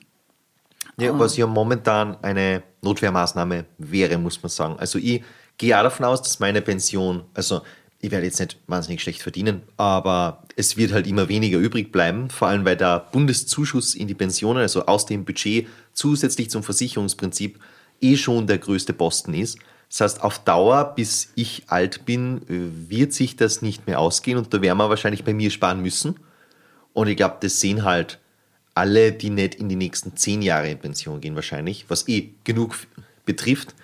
Ja, was ja momentan eine Notwehrmaßnahme wäre, muss man sagen. Also ich gehe auch davon aus, dass meine Pension, also ich werde jetzt nicht wahnsinnig schlecht verdienen, aber es wird halt immer weniger übrig bleiben, vor allem weil der Bundeszuschuss in die Pensionen, also aus dem Budget zusätzlich zum Versicherungsprinzip, eh schon der größte Posten ist. Das heißt, auf Dauer, bis ich alt bin, wird sich das nicht mehr ausgehen und da werden wir wahrscheinlich bei mir sparen müssen. Und ich glaube, das sehen halt alle, die nicht in die nächsten zehn Jahre in Pension gehen, wahrscheinlich, was eh genug betrifft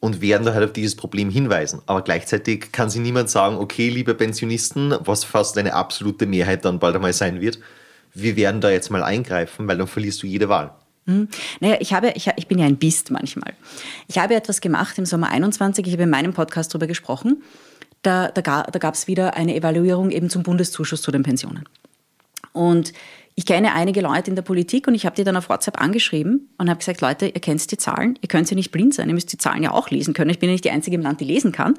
und werden da halt auf dieses Problem hinweisen. Aber gleichzeitig kann sich niemand sagen, okay, liebe Pensionisten, was fast eine absolute Mehrheit dann bald einmal sein wird, wir werden da jetzt mal eingreifen, weil dann verlierst du jede Wahl. Hm. Naja, ich, habe, ich, ich bin ja ein Biest manchmal. Ich habe etwas gemacht im Sommer 21, ich habe in meinem Podcast darüber gesprochen. Da, da, da gab es wieder eine Evaluierung eben zum Bundeszuschuss zu den Pensionen. Und ich kenne einige Leute in der Politik und ich habe die dann auf WhatsApp angeschrieben und habe gesagt, Leute, ihr kennt die Zahlen, ihr könnt sie nicht blind sein, ihr müsst die Zahlen ja auch lesen können. Ich bin ja nicht die Einzige im Land, die lesen kann.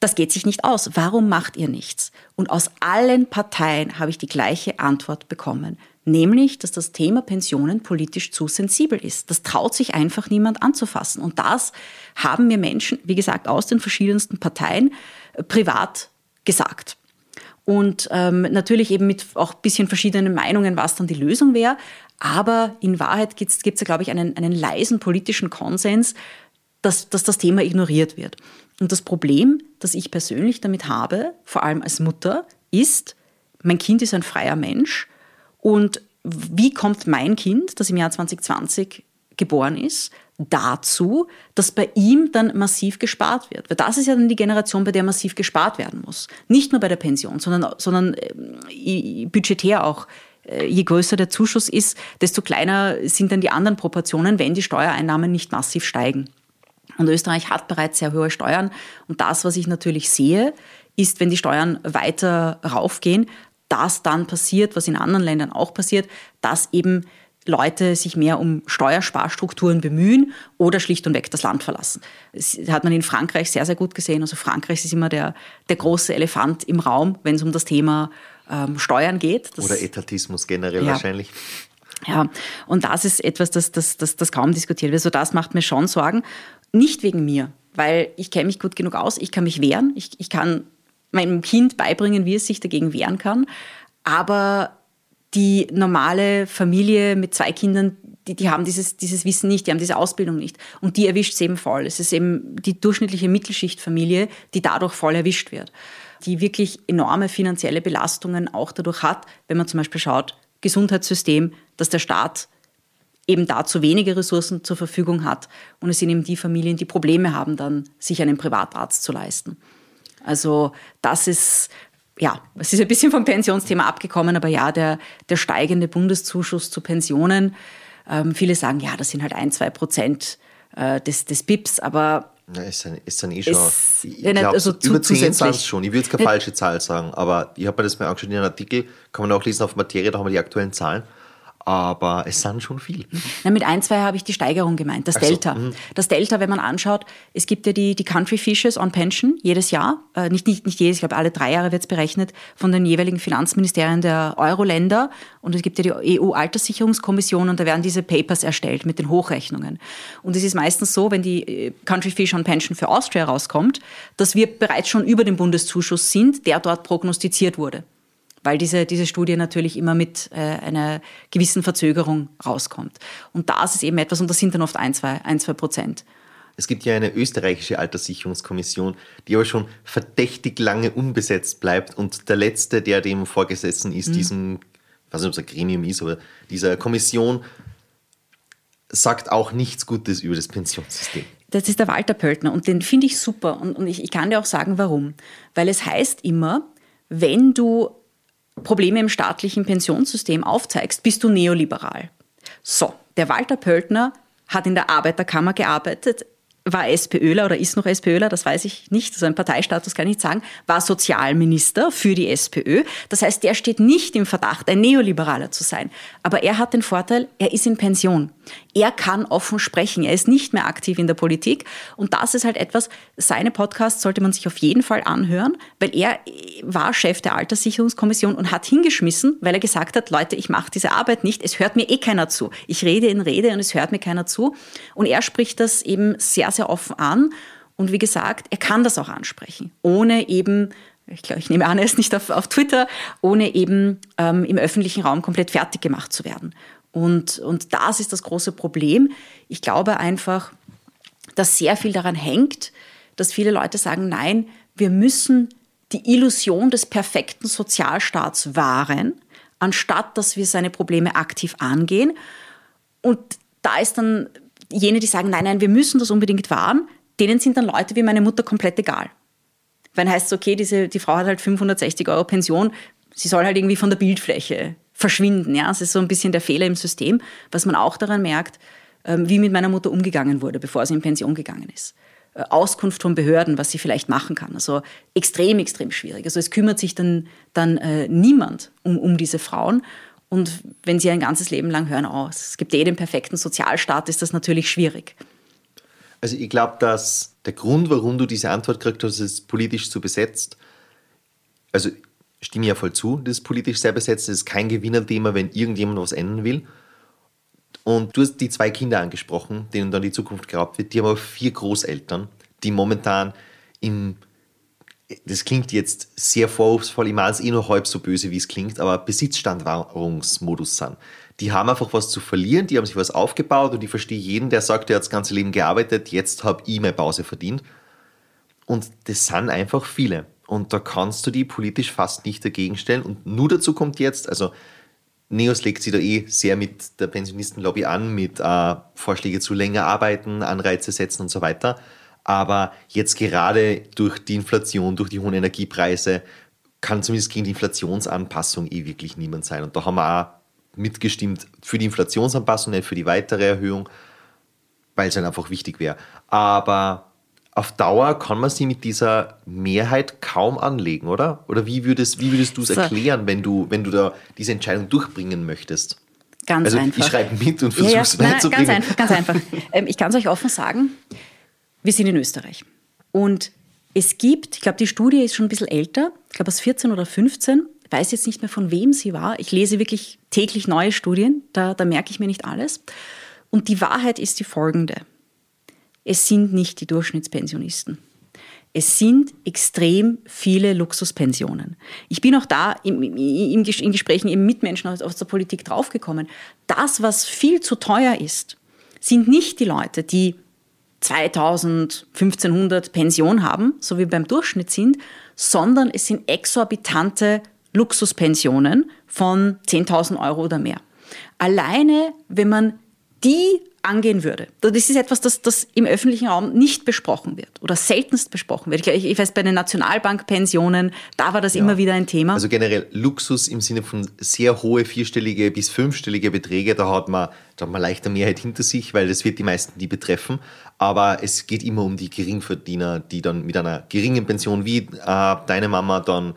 Das geht sich nicht aus. Warum macht ihr nichts? Und aus allen Parteien habe ich die gleiche Antwort bekommen, nämlich, dass das Thema Pensionen politisch zu sensibel ist. Das traut sich einfach niemand anzufassen. Und das haben mir Menschen, wie gesagt, aus den verschiedensten Parteien privat gesagt und ähm, natürlich eben mit auch ein bisschen verschiedenen Meinungen, was dann die Lösung wäre. Aber in Wahrheit gibt es, ja, glaube ich, einen, einen leisen politischen Konsens, dass, dass das Thema ignoriert wird. Und das Problem, das ich persönlich damit habe, vor allem als Mutter, ist, mein Kind ist ein freier Mensch und wie kommt mein Kind, das im Jahr 2020 geboren ist, dazu, dass bei ihm dann massiv gespart wird. Weil das ist ja dann die Generation, bei der massiv gespart werden muss. Nicht nur bei der Pension, sondern, sondern äh, budgetär auch. Äh, je größer der Zuschuss ist, desto kleiner sind dann die anderen Proportionen, wenn die Steuereinnahmen nicht massiv steigen. Und Österreich hat bereits sehr hohe Steuern. Und das, was ich natürlich sehe, ist, wenn die Steuern weiter raufgehen, dass dann passiert, was in anderen Ländern auch passiert, dass eben Leute sich mehr um Steuersparstrukturen bemühen oder schlicht und weg das Land verlassen. Das hat man in Frankreich sehr, sehr gut gesehen. Also Frankreich ist immer der, der große Elefant im Raum, wenn es um das Thema ähm, Steuern geht. Das, oder Etatismus generell ja. wahrscheinlich. Ja, und das ist etwas, das, das, das, das kaum diskutiert wird. Also das macht mir schon Sorgen. Nicht wegen mir, weil ich kenne mich gut genug aus, ich kann mich wehren, ich, ich kann meinem Kind beibringen, wie es sich dagegen wehren kann. Aber die normale Familie mit zwei Kindern, die, die haben dieses, dieses Wissen nicht, die haben diese Ausbildung nicht. Und die erwischt es eben voll. Es ist eben die durchschnittliche Mittelschichtfamilie, die dadurch voll erwischt wird. Die wirklich enorme finanzielle Belastungen auch dadurch hat, wenn man zum Beispiel schaut, Gesundheitssystem, dass der Staat eben dazu wenige Ressourcen zur Verfügung hat. Und es sind eben die Familien, die Probleme haben, dann sich einen Privatarzt zu leisten. Also das ist ja, es ist ein bisschen vom Pensionsthema abgekommen, aber ja, der, der steigende Bundeszuschuss zu Pensionen. Ähm, viele sagen, ja, das sind halt ein, zwei Prozent äh, des, des BIPs, aber. Ja, ist, dann, ist dann eh schon. Ist, ich glaub, also über 10 sind es schon. Ich würde jetzt keine falsche Zahl sagen, aber ich habe mir das mal angeschaut in einem Artikel, kann man auch lesen auf Materie, da haben wir die aktuellen Zahlen aber es sind schon viel. Na, mit ein, zwei habe ich die Steigerung gemeint, das Ach Delta. So, mhm. das Delta, wenn man anschaut, es gibt ja die, die Country Fishes on Pension jedes Jahr, äh, nicht, nicht, nicht jedes, ich glaube alle drei Jahre wird es berechnet von den jeweiligen Finanzministerien der Euro-Länder und es gibt ja die EU-Alterssicherungskommission und da werden diese Papers erstellt mit den Hochrechnungen. Und es ist meistens so, wenn die äh, Country Fish on Pension für Austria rauskommt, dass wir bereits schon über dem Bundeszuschuss sind, der dort prognostiziert wurde weil diese, diese Studie natürlich immer mit äh, einer gewissen Verzögerung rauskommt. Und das ist eben etwas, und das sind dann oft ein, zwei, ein, zwei Prozent. Es gibt ja eine österreichische Alterssicherungskommission, die aber schon verdächtig lange unbesetzt bleibt. Und der letzte, der dem vorgesessen ist, mhm. diesem, ich weiß nicht, ob es ein Gremium ist, aber dieser Kommission, sagt auch nichts Gutes über das Pensionssystem. Das ist der Walter Pöltner und den finde ich super. Und, und ich, ich kann dir auch sagen, warum. Weil es heißt immer, wenn du Probleme im staatlichen Pensionssystem aufzeigst, bist du neoliberal. So, der Walter Pöltner hat in der Arbeiterkammer gearbeitet war SPÖler oder ist noch SPÖler, das weiß ich nicht, also ein Parteistatus kann ich nicht sagen, war Sozialminister für die SPÖ. Das heißt, der steht nicht im Verdacht, ein Neoliberaler zu sein. Aber er hat den Vorteil, er ist in Pension. Er kann offen sprechen. Er ist nicht mehr aktiv in der Politik. Und das ist halt etwas, seine Podcasts sollte man sich auf jeden Fall anhören, weil er war Chef der Alterssicherungskommission und hat hingeschmissen, weil er gesagt hat, Leute, ich mache diese Arbeit nicht, es hört mir eh keiner zu. Ich rede in Rede und es hört mir keiner zu. Und er spricht das eben sehr, sehr offen an. Und wie gesagt, er kann das auch ansprechen, ohne eben ich glaube, ich nehme an, er ist nicht auf, auf Twitter, ohne eben ähm, im öffentlichen Raum komplett fertig gemacht zu werden. Und, und das ist das große Problem. Ich glaube einfach, dass sehr viel daran hängt, dass viele Leute sagen, nein, wir müssen die Illusion des perfekten Sozialstaats wahren, anstatt dass wir seine Probleme aktiv angehen. Und da ist dann jene, die sagen, nein, nein, wir müssen das unbedingt wahren, denen sind dann Leute wie meine Mutter komplett egal. Wenn heißt es, okay, diese, die Frau hat halt 560 Euro Pension, sie soll halt irgendwie von der Bildfläche verschwinden. Ja? Das ist so ein bisschen der Fehler im System, was man auch daran merkt, ähm, wie mit meiner Mutter umgegangen wurde, bevor sie in Pension gegangen ist. Äh, Auskunft von Behörden, was sie vielleicht machen kann. Also extrem, extrem schwierig. Also es kümmert sich dann, dann äh, niemand um, um diese Frauen. Und wenn Sie ein ganzes Leben lang hören, oh, es gibt eh den perfekten Sozialstaat, ist das natürlich schwierig. Also ich glaube, dass der Grund, warum du diese Antwort kriegst, dass es politisch zu besetzt, also stimme ja voll zu, das ist politisch sehr besetzt, das ist kein Gewinnerthema, wenn irgendjemand was ändern will. Und du hast die zwei Kinder angesprochen, denen dann die Zukunft geraubt wird, die haben aber vier Großeltern, die momentan im das klingt jetzt sehr vorwurfsvoll, ich meine es eh nur halb so böse, wie es klingt, aber Besitzstandwahrungsmodus sind. Die haben einfach was zu verlieren, die haben sich was aufgebaut und ich verstehe jeden, der sagt, der hat das ganze Leben gearbeitet, jetzt habe ich meine Pause verdient. Und das sind einfach viele. und da kannst du die politisch fast nicht dagegen stellen. Und nur dazu kommt jetzt, also Neos legt sich da eh sehr mit der Pensionistenlobby an, mit äh, Vorschläge zu länger arbeiten, Anreize setzen und so weiter. Aber jetzt gerade durch die Inflation, durch die hohen Energiepreise, kann zumindest gegen die Inflationsanpassung eh wirklich niemand sein. Und da haben wir auch mitgestimmt für die Inflationsanpassung, nicht für die weitere Erhöhung, weil es dann einfach wichtig wäre. Aber auf Dauer kann man sie mit dieser Mehrheit kaum anlegen, oder? Oder wie würdest, wie würdest du es so. erklären, wenn du, wenn du da diese Entscheidung durchbringen möchtest? Ganz also einfach. Ich schreibe mit und versuche es ja, ja. Ganz einfach, ganz einfach. Ähm, ich kann es euch offen sagen, wir sind in Österreich. Und es gibt, ich glaube, die Studie ist schon ein bisschen älter, ich glaube aus 14 oder 15, ich weiß jetzt nicht mehr von wem sie war. Ich lese wirklich täglich neue Studien, da, da merke ich mir nicht alles. Und die Wahrheit ist die folgende. Es sind nicht die Durchschnittspensionisten. Es sind extrem viele Luxuspensionen. Ich bin auch da im, im, in Gesprächen eben mit Menschen aus, aus der Politik draufgekommen. Das, was viel zu teuer ist, sind nicht die Leute, die 2000, 1500 Pension haben, so wie beim Durchschnitt sind, sondern es sind exorbitante Luxuspensionen von 10.000 Euro oder mehr. Alleine, wenn man die angehen würde. Das ist etwas, das, das im öffentlichen Raum nicht besprochen wird oder seltenst besprochen wird. Ich, ich weiß, bei den Nationalbankpensionen, da war das ja. immer wieder ein Thema. Also generell Luxus im Sinne von sehr hohe vierstellige bis fünfstellige Beträge, da hat man, da hat man leichter Mehrheit hinter sich, weil das wird die meisten die betreffen. Aber es geht immer um die Geringverdiener, die dann mit einer geringen Pension wie äh, deine Mama dann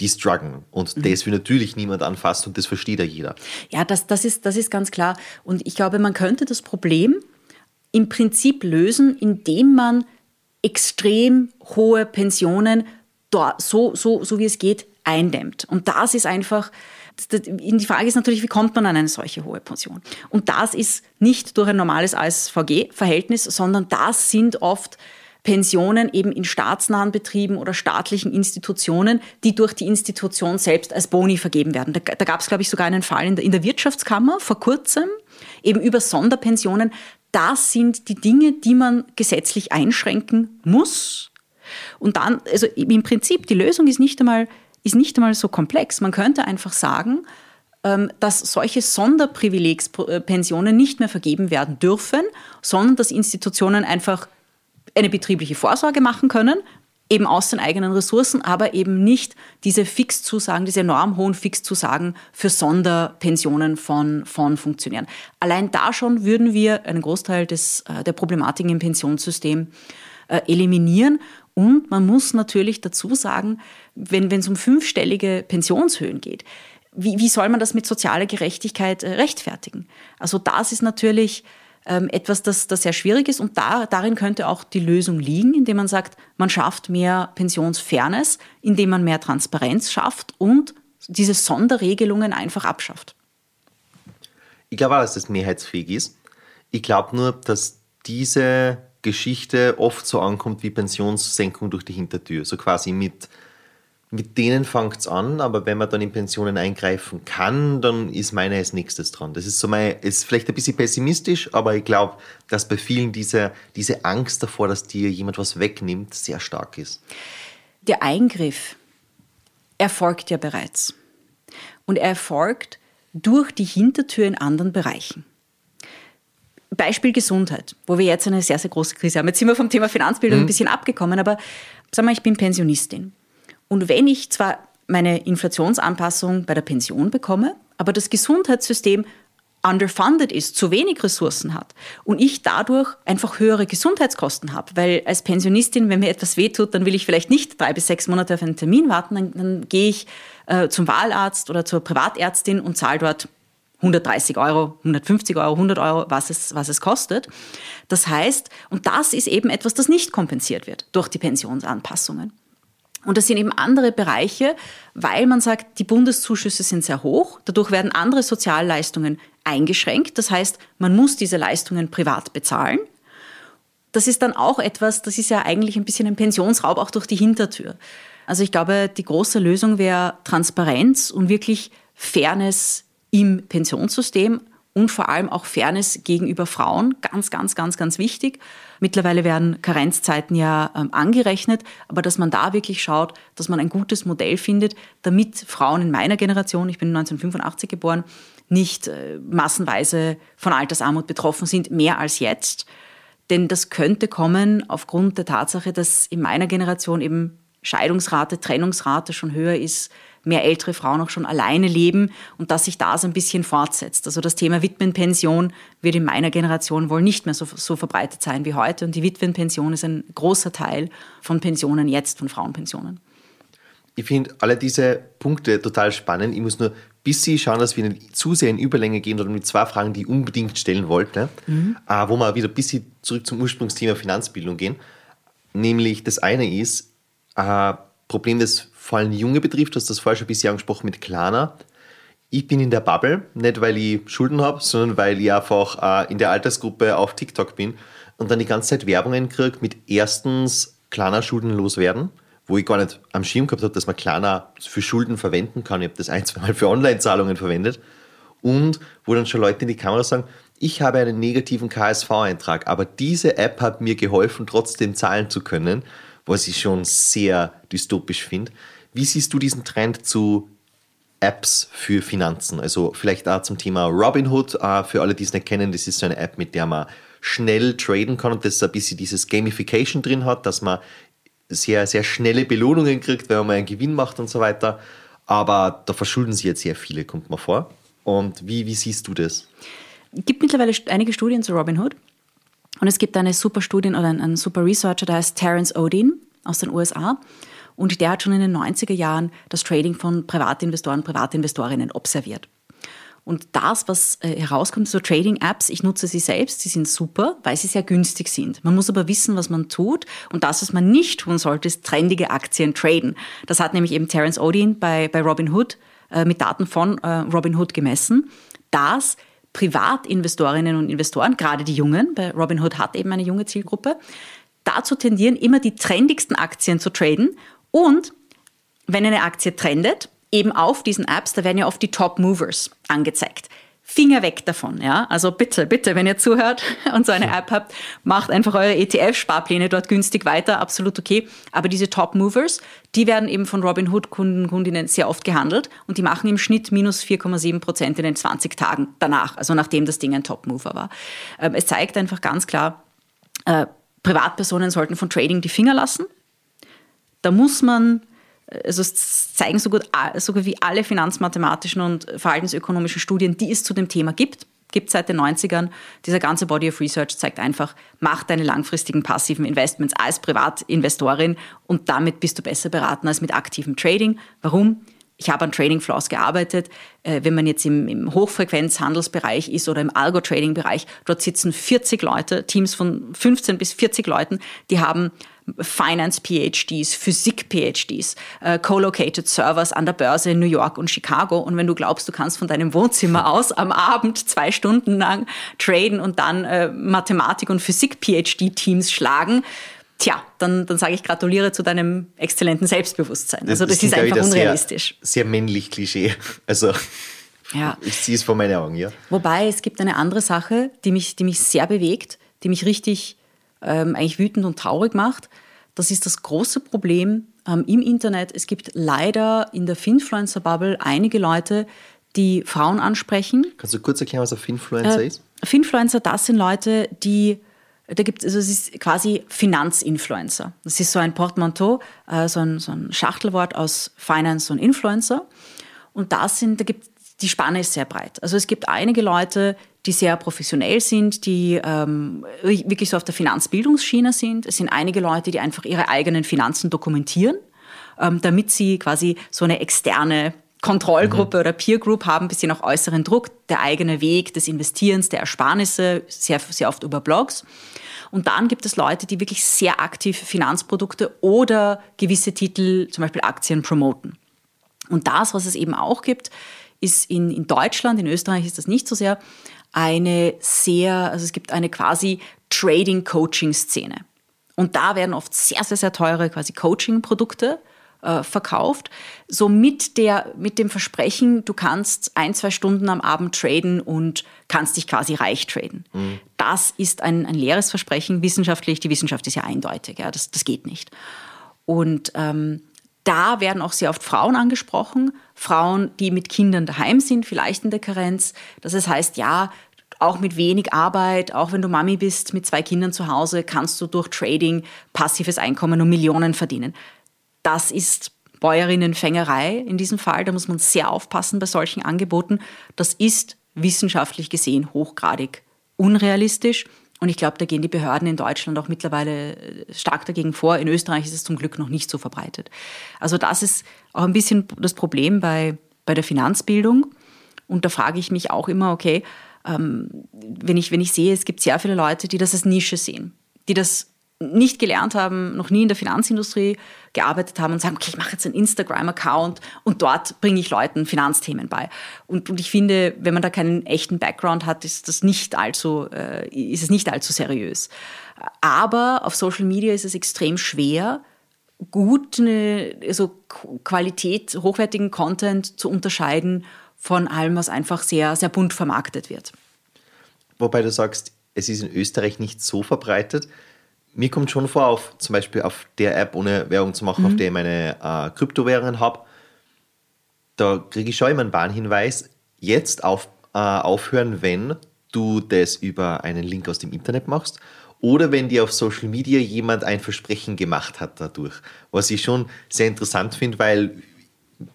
die strugglen. Und mhm. das will natürlich niemand anfassen und das versteht ja jeder. Ja, das, das, ist, das ist ganz klar. Und ich glaube, man könnte das Problem im Prinzip lösen, indem man extrem hohe Pensionen so, so, so wie es geht, eindämmt. Und das ist einfach, die Frage ist natürlich, wie kommt man an eine solche hohe Pension? Und das ist nicht durch ein normales ASVG-Verhältnis, sondern das sind oft Pensionen eben in staatsnahen Betrieben oder staatlichen Institutionen, die durch die Institution selbst als Boni vergeben werden. Da, da gab es, glaube ich, sogar einen Fall in der, in der Wirtschaftskammer vor kurzem, eben über Sonderpensionen. Das sind die Dinge, die man gesetzlich einschränken muss. Und dann, also im Prinzip, die Lösung ist nicht einmal, ist nicht einmal so komplex. Man könnte einfach sagen, ähm, dass solche Sonderprivilegspensionen nicht mehr vergeben werden dürfen, sondern dass Institutionen einfach eine betriebliche Vorsorge machen können, eben aus den eigenen Ressourcen, aber eben nicht diese Fixzusagen, diese enorm hohen Fixzusagen für Sonderpensionen von, von Funktionären. Allein da schon würden wir einen Großteil des, äh, der Problematiken im Pensionssystem äh, eliminieren. Und man muss natürlich dazu sagen, wenn es um fünfstellige Pensionshöhen geht, wie, wie soll man das mit sozialer Gerechtigkeit äh, rechtfertigen? Also das ist natürlich ähm, etwas, das, das sehr schwierig ist. Und da, darin könnte auch die Lösung liegen, indem man sagt, man schafft mehr Pensionsfairness, indem man mehr Transparenz schafft und diese Sonderregelungen einfach abschafft. Ich glaube auch, dass das mehrheitsfähig ist. Ich glaube nur, dass diese Geschichte oft so ankommt wie Pensionssenkung durch die Hintertür. So quasi mit mit denen fängt es an, aber wenn man dann in Pensionen eingreifen kann, dann ist meine als nächstes dran. Das ist so mein, ist vielleicht ein bisschen pessimistisch, aber ich glaube, dass bei vielen diese, diese Angst davor, dass dir jemand was wegnimmt, sehr stark ist. Der Eingriff erfolgt ja bereits. Und er erfolgt durch die Hintertür in anderen Bereichen. Beispiel Gesundheit, wo wir jetzt eine sehr, sehr große Krise haben. Jetzt sind wir vom Thema Finanzbildung mhm. ein bisschen abgekommen, aber sag mal, ich bin Pensionistin. Und wenn ich zwar meine Inflationsanpassung bei der Pension bekomme, aber das Gesundheitssystem underfunded ist, zu wenig Ressourcen hat und ich dadurch einfach höhere Gesundheitskosten habe, weil als Pensionistin, wenn mir etwas wehtut, dann will ich vielleicht nicht drei bis sechs Monate auf einen Termin warten, dann, dann gehe ich äh, zum Wahlarzt oder zur Privatärztin und zahle dort 130 Euro, 150 Euro, 100 Euro, was es, was es kostet. Das heißt, und das ist eben etwas, das nicht kompensiert wird durch die Pensionsanpassungen. Und das sind eben andere Bereiche, weil man sagt, die Bundeszuschüsse sind sehr hoch. Dadurch werden andere Sozialleistungen eingeschränkt. Das heißt, man muss diese Leistungen privat bezahlen. Das ist dann auch etwas, das ist ja eigentlich ein bisschen ein Pensionsraub auch durch die Hintertür. Also ich glaube, die große Lösung wäre Transparenz und wirklich Fairness im Pensionssystem und vor allem auch Fairness gegenüber Frauen. Ganz, ganz, ganz, ganz wichtig. Mittlerweile werden Karenzzeiten ja ähm, angerechnet, aber dass man da wirklich schaut, dass man ein gutes Modell findet, damit Frauen in meiner Generation, ich bin 1985 geboren, nicht äh, massenweise von Altersarmut betroffen sind, mehr als jetzt. Denn das könnte kommen aufgrund der Tatsache, dass in meiner Generation eben Scheidungsrate, Trennungsrate schon höher ist, mehr ältere Frauen auch schon alleine leben und dass sich das ein bisschen fortsetzt. Also das Thema Witwenpension wird in meiner Generation wohl nicht mehr so, so verbreitet sein wie heute und die Witwenpension ist ein großer Teil von Pensionen jetzt, von Frauenpensionen. Ich finde alle diese Punkte total spannend. Ich muss nur ein bisschen schauen, dass wir nicht zu sehr in Überlänge gehen oder mit zwei Fragen, die ich unbedingt stellen wollte, mhm. Äh, wo wir wieder ein bisschen zurück zum Ursprungsthema Finanzbildung gehen. Nämlich das eine ist, ein Problem, das vor allem junge betrifft, hast das vorher schon ein bisschen angesprochen mit Klarna. Ich bin in der Bubble, nicht weil ich Schulden habe, sondern weil ich einfach äh, in der Altersgruppe auf TikTok bin und dann die ganze Zeit Werbungen kriege mit erstens Klarna schuldenlos werden, wo ich gar nicht am Schirm gehabt habe, dass man Klarna für Schulden verwenden kann. Ich habe das ein, zwei Mal für Online-Zahlungen verwendet. Und wo dann schon Leute in die Kamera sagen, ich habe einen negativen KSV-Eintrag, aber diese App hat mir geholfen, trotzdem zahlen zu können was ich schon sehr dystopisch finde. Wie siehst du diesen Trend zu Apps für Finanzen? Also vielleicht auch zum Thema Robinhood. Äh, für alle, die es nicht kennen, das ist so eine App, mit der man schnell traden kann und das ein bisschen dieses Gamification drin hat, dass man sehr, sehr schnelle Belohnungen kriegt, wenn man einen Gewinn macht und so weiter. Aber da verschulden sich jetzt sehr viele, kommt mir vor. Und wie, wie siehst du das? Es gibt mittlerweile einige Studien zu Robinhood. Und es gibt eine super Studie oder einen super Researcher, der heißt Terence Odin aus den USA. Und der hat schon in den 90er Jahren das Trading von Privatinvestoren, Privatinvestorinnen observiert. Und das, was äh, herauskommt, so Trading-Apps, ich nutze sie selbst, sie sind super, weil sie sehr günstig sind. Man muss aber wissen, was man tut. Und das, was man nicht tun sollte, ist trendige Aktien traden. Das hat nämlich eben Terence Odin bei, bei Robinhood äh, mit Daten von äh, Robinhood gemessen, dass Privatinvestorinnen und Investoren, gerade die Jungen, bei Robinhood hat eben eine junge Zielgruppe, dazu tendieren, immer die trendigsten Aktien zu traden und wenn eine Aktie trendet, eben auf diesen Apps, da werden ja oft die Top Movers angezeigt. Finger weg davon, ja. Also bitte, bitte, wenn ihr zuhört und so eine App habt, macht einfach eure ETF-Sparpläne dort günstig weiter, absolut okay. Aber diese Top Movers, die werden eben von Robinhood-Kunden, Kundinnen sehr oft gehandelt und die machen im Schnitt minus 4,7 Prozent in den 20 Tagen danach, also nachdem das Ding ein Top Mover war. Ähm, es zeigt einfach ganz klar, äh, Privatpersonen sollten von Trading die Finger lassen. Da muss man also es zeigen so gut, so gut wie alle finanzmathematischen und verhaltensökonomischen Studien, die es zu dem Thema gibt, gibt seit den 90ern. Dieser ganze Body of Research zeigt einfach, mach deine langfristigen passiven Investments als Privatinvestorin und damit bist du besser beraten als mit aktivem Trading. Warum? Ich habe an Trading Flows gearbeitet. Äh, wenn man jetzt im, im Hochfrequenzhandelsbereich ist oder im Algo-Trading-Bereich, dort sitzen 40 Leute, Teams von 15 bis 40 Leuten, die haben Finance-PhDs, Physik-PhDs, äh, Co-located Servers an der Börse in New York und Chicago. Und wenn du glaubst, du kannst von deinem Wohnzimmer aus am Abend zwei Stunden lang traden und dann äh, Mathematik- und Physik-PhD-Teams schlagen, tja, dann, dann sage ich gratuliere zu deinem exzellenten Selbstbewusstsein. Also das, das ist einfach unrealistisch. Sehr, sehr männlich Klischee. Also ja. ich ziehe es vor meine Augen, ja. Wobei es gibt eine andere Sache, die mich, die mich sehr bewegt, die mich richtig ähm, eigentlich wütend und traurig macht. Das ist das große Problem ähm, im Internet. Es gibt leider in der Finfluencer-Bubble einige Leute, die Frauen ansprechen. Kannst du kurz erklären, was ein Finfluencer äh, ist? Finfluencer, das sind Leute, die da gibt also es ist quasi Finanzinfluencer. Das ist so ein Portmanteau, äh, so, ein, so ein Schachtelwort aus Finance und Influencer. Und das sind, da gibt die Spanne ist sehr breit. Also es gibt einige Leute, die sehr professionell sind, die ähm, wirklich so auf der Finanzbildungsschiene sind. Es sind einige Leute, die einfach ihre eigenen Finanzen dokumentieren, ähm, damit sie quasi so eine externe Kontrollgruppe mhm. oder Peer Group haben, ein bisschen auch äußeren Druck, der eigene Weg des Investierens, der Ersparnisse, sehr, sehr oft über Blogs. Und dann gibt es Leute, die wirklich sehr aktiv Finanzprodukte oder gewisse Titel, zum Beispiel Aktien, promoten. Und das, was es eben auch gibt, ist in, in Deutschland, in Österreich ist das nicht so sehr, eine sehr, also es gibt eine quasi Trading-Coaching-Szene. Und da werden oft sehr, sehr, sehr teure quasi Coaching-Produkte äh, verkauft, so mit, der, mit dem Versprechen, du kannst ein, zwei Stunden am Abend traden und kannst dich quasi reich traden. Mhm. Das ist ein, ein leeres Versprechen wissenschaftlich. Die Wissenschaft ist ja eindeutig, ja, das, das geht nicht. Und ähm, da werden auch sehr oft Frauen angesprochen, Frauen, die mit Kindern daheim sind, vielleicht in der Karenz. Das heißt, ja, auch mit wenig Arbeit, auch wenn du Mami bist mit zwei Kindern zu Hause, kannst du durch Trading passives Einkommen um Millionen verdienen. Das ist Bäuerinnenfängerei in diesem Fall. Da muss man sehr aufpassen bei solchen Angeboten. Das ist wissenschaftlich gesehen hochgradig unrealistisch. Und ich glaube, da gehen die Behörden in Deutschland auch mittlerweile äh, stark dagegen vor. In Österreich ist es zum Glück noch nicht so verbreitet. Also das ist auch ein bisschen das Problem bei, bei der Finanzbildung. Und da frage ich mich auch immer, okay, ähm, wenn, ich, wenn ich sehe, es gibt sehr viele Leute, die das als Nische sehen, die das nicht gelernt haben, noch nie in der Finanzindustrie gearbeitet haben und sagen, okay, ich mache jetzt einen Instagram-Account und dort bringe ich Leuten Finanzthemen bei. Und, und ich finde, wenn man da keinen echten Background hat, ist das nicht allzu, äh, ist es nicht allzu seriös. Aber auf Social Media ist es extrem schwer, gut eine, also Qualität, hochwertigen Content zu unterscheiden von allem, was einfach sehr, sehr bunt vermarktet wird. Wobei du sagst, es ist in Österreich nicht so verbreitet mir kommt schon vor, auf zum Beispiel auf der App, ohne Werbung zu machen, mhm. auf der ich meine äh, Kryptowährungen habe, da kriege ich schon immer einen Warnhinweis, jetzt auf, äh, aufhören, wenn du das über einen Link aus dem Internet machst oder wenn dir auf Social Media jemand ein Versprechen gemacht hat dadurch. Was ich schon sehr interessant finde, weil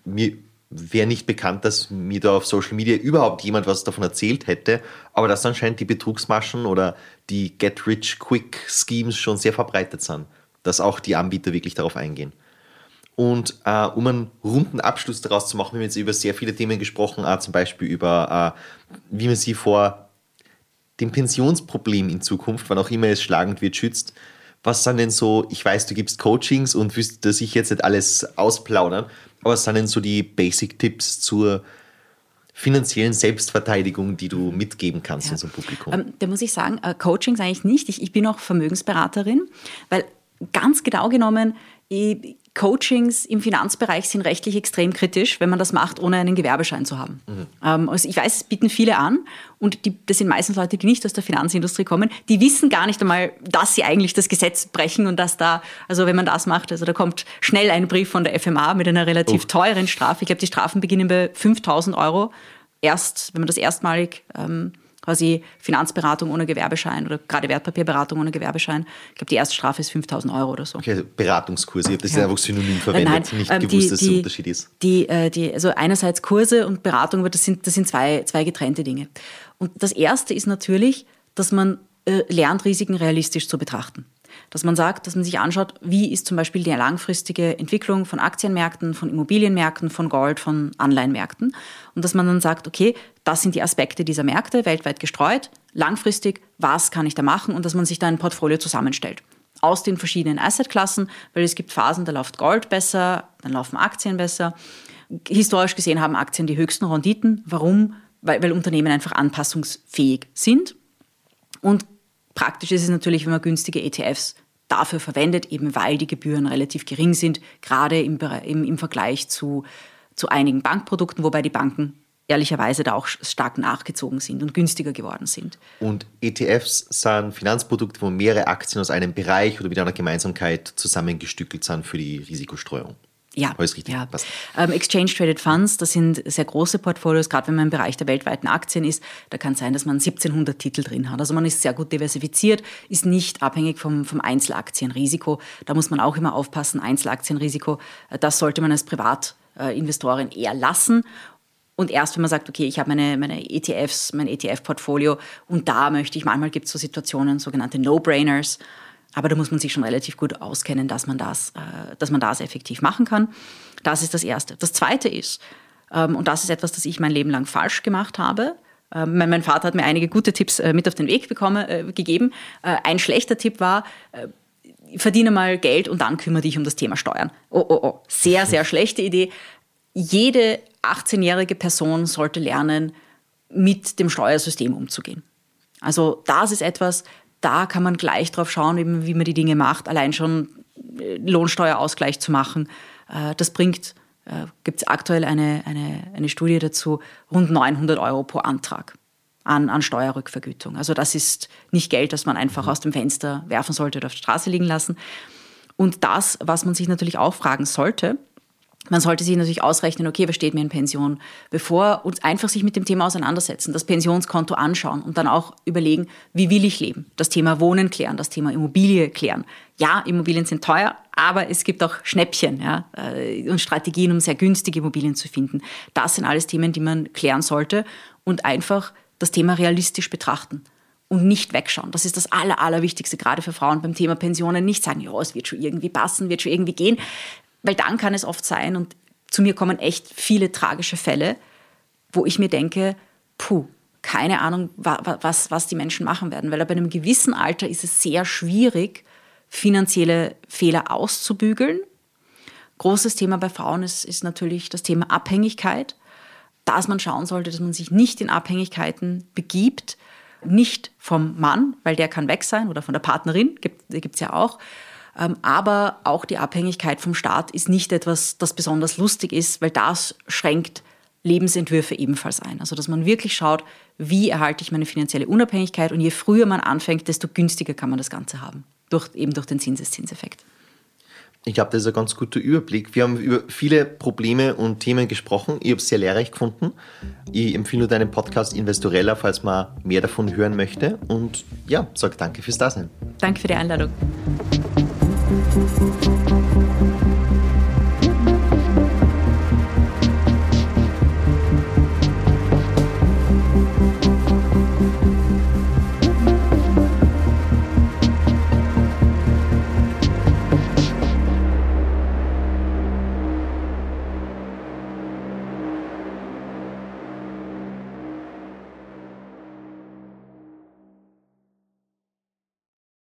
mir, wäre nicht bekannt, dass mir da auf Social Media überhaupt jemand was davon erzählt hätte, aber dass anscheinend die Betrugsmaschen oder die Get-Rich-Quick-Schemes schon sehr verbreitet sind, dass auch die Anbieter wirklich darauf eingehen. Und äh, um einen runden Abschluss daraus zu machen, wir haben jetzt über sehr viele Themen gesprochen, äh, zum Beispiel über, äh, wie man sie vor dem Pensionsproblem in Zukunft, wann auch immer es schlagend wird, schützt. Was sind denn so, ich weiß, du gibst Coachings und wirst das ich jetzt nicht alles ausplaudern, aber was sind denn so die Basic-Tipps zur finanziellen Selbstverteidigung, die du mitgeben kannst ja. unserem Publikum? Ähm, da muss ich sagen, äh, Coachings eigentlich nicht. Ich, ich bin auch Vermögensberaterin, weil ganz genau genommen, ich, Coachings im Finanzbereich sind rechtlich extrem kritisch, wenn man das macht, ohne einen Gewerbeschein zu haben. Mhm. Ähm, also ich weiß, es bieten viele an und die, das sind meistens Leute, die nicht aus der Finanzindustrie kommen. Die wissen gar nicht einmal, dass sie eigentlich das Gesetz brechen und dass da, also wenn man das macht, also da kommt schnell ein Brief von der FMA mit einer relativ oh. teuren Strafe. Ich glaube, die Strafen beginnen bei 5000 Euro. Erst, wenn man das erstmalig ähm, quasi Finanzberatung ohne Gewerbeschein oder gerade Wertpapierberatung ohne Gewerbeschein. Ich glaube, die erste Strafe ist 5000 Euro oder so. Okay, also Beratungskurse, ich habe das ja. einfach synonym verwendet, Nein, nicht ähm, gewusst, die, dass es ein Unterschied ist. Die, äh, die, also einerseits Kurse und Beratung, aber das sind, das sind zwei, zwei getrennte Dinge. Und das erste ist natürlich, dass man äh, lernt, Risiken realistisch zu betrachten dass man sagt, dass man sich anschaut, wie ist zum Beispiel die langfristige Entwicklung von Aktienmärkten, von Immobilienmärkten, von Gold, von Anleihenmärkten. Und dass man dann sagt, okay, das sind die Aspekte dieser Märkte, weltweit gestreut, langfristig, was kann ich da machen und dass man sich da ein Portfolio zusammenstellt. Aus den verschiedenen Assetklassen, weil es gibt Phasen, da läuft Gold besser, dann laufen Aktien besser. Historisch gesehen haben Aktien die höchsten Renditen. Warum? Weil, weil Unternehmen einfach anpassungsfähig sind. Und Praktisch ist es natürlich, wenn man günstige ETFs dafür verwendet, eben weil die Gebühren relativ gering sind, gerade im, im, im Vergleich zu, zu einigen Bankprodukten, wobei die Banken ehrlicherweise da auch stark nachgezogen sind und günstiger geworden sind. Und ETFs sind Finanzprodukte, wo mehrere Aktien aus einem Bereich oder mit einer Gemeinsamkeit zusammengestückelt sind für die Risikostreuung. Ja, richtig. Ja. Ähm, Exchange Traded Funds, das sind sehr große Portfolios, gerade wenn man im Bereich der weltweiten Aktien ist. Da kann es sein, dass man 1700 Titel drin hat. Also man ist sehr gut diversifiziert, ist nicht abhängig vom, vom Einzelaktienrisiko. Da muss man auch immer aufpassen, Einzelaktienrisiko, äh, das sollte man als Privatinvestorin eher lassen. Und erst wenn man sagt, okay, ich habe meine, meine ETFs, mein ETF-Portfolio und da möchte ich, manchmal gibt es so Situationen, sogenannte No-Brainers, aber da muss man sich schon relativ gut auskennen, dass man das, äh, dass man das effektiv machen kann. Das ist das Erste. Das Zweite ist, ähm, und das ist etwas, das ich mein Leben lang falsch gemacht habe, ähm, mein, Vater hat mir einige gute Tipps äh, mit auf den Weg bekommen, äh, gegeben. ein schlechter Tipp war, verdiene mal Geld und dann kümmere dich um das Thema Steuern. Oh, oh, oh. Sehr, sehr schlechte Idee. Jede 18-jährige Person sollte lernen, mit dem Steuersystem umzugehen. Also das ist etwas, da kann man gleich drauf schauen, wie man die Dinge macht. Allein schon äh, Lohnsteuerausgleich zu machen, Äh, das bringt, äh, gibt es aktuell eine, eine, eine Studie dazu, rund 900 Euro pro Antrag an, an Steuerrückvergütung. Also das ist nicht Geld, das man einfach aus dem Fenster werfen sollte oder auf der Straße liegen lassen. Und das, was man sich natürlich auch fragen sollte, man sollte sich natürlich ausrechnen, okay, wer steht mir in Pension, bevor uns einfach sich mit dem Thema auseinandersetzen, das Pensionskonto anschauen und dann auch überlegen, wie will ich leben? Das Thema Wohnen klären, das Thema Immobilie klären. Ja, Immobilien sind teuer, aber es gibt auch Schnäppchen ja, äh, und Strategien, um sehr günstige Immobilien zu finden. Das sind alles Themen, die man klären sollte und einfach das Thema realistisch betrachten und nicht wegschauen. Das ist das Aller, Allerwichtigste, gerade für Frauen beim Thema Pensionen. Nicht sagen, ja, es wird schon irgendwie passen, wird schon irgendwie gehen. Weil dann kann es oft sein, und zu mir kommen echt viele tragische Fälle, wo ich mir denke, puh, keine Ahnung, was, was die Menschen machen werden. Weil ab einem gewissen Alter ist es sehr schwierig, finanzielle Fehler auszubügeln. Großes Thema bei Frauen ist, ist natürlich das Thema Abhängigkeit, dass man schauen sollte, dass man sich nicht in Abhängigkeiten begibt, nicht vom Mann, weil der kann weg sein, oder von der Partnerin, gibt es ja auch, aber auch die Abhängigkeit vom Staat ist nicht etwas, das besonders lustig ist, weil das schränkt Lebensentwürfe ebenfalls ein. Also dass man wirklich schaut, wie erhalte ich meine finanzielle Unabhängigkeit und je früher man anfängt, desto günstiger kann man das Ganze haben, durch, eben durch den Zinseszinseffekt. Ich glaube, das ist ein ganz guter Überblick. Wir haben über viele Probleme und Themen gesprochen. Ich habe es sehr lehrreich gefunden. Ich empfehle deinen Podcast Investorella, falls man mehr davon hören möchte. Und ja, sage danke fürs Dasein. Danke für die Einladung. Thank you.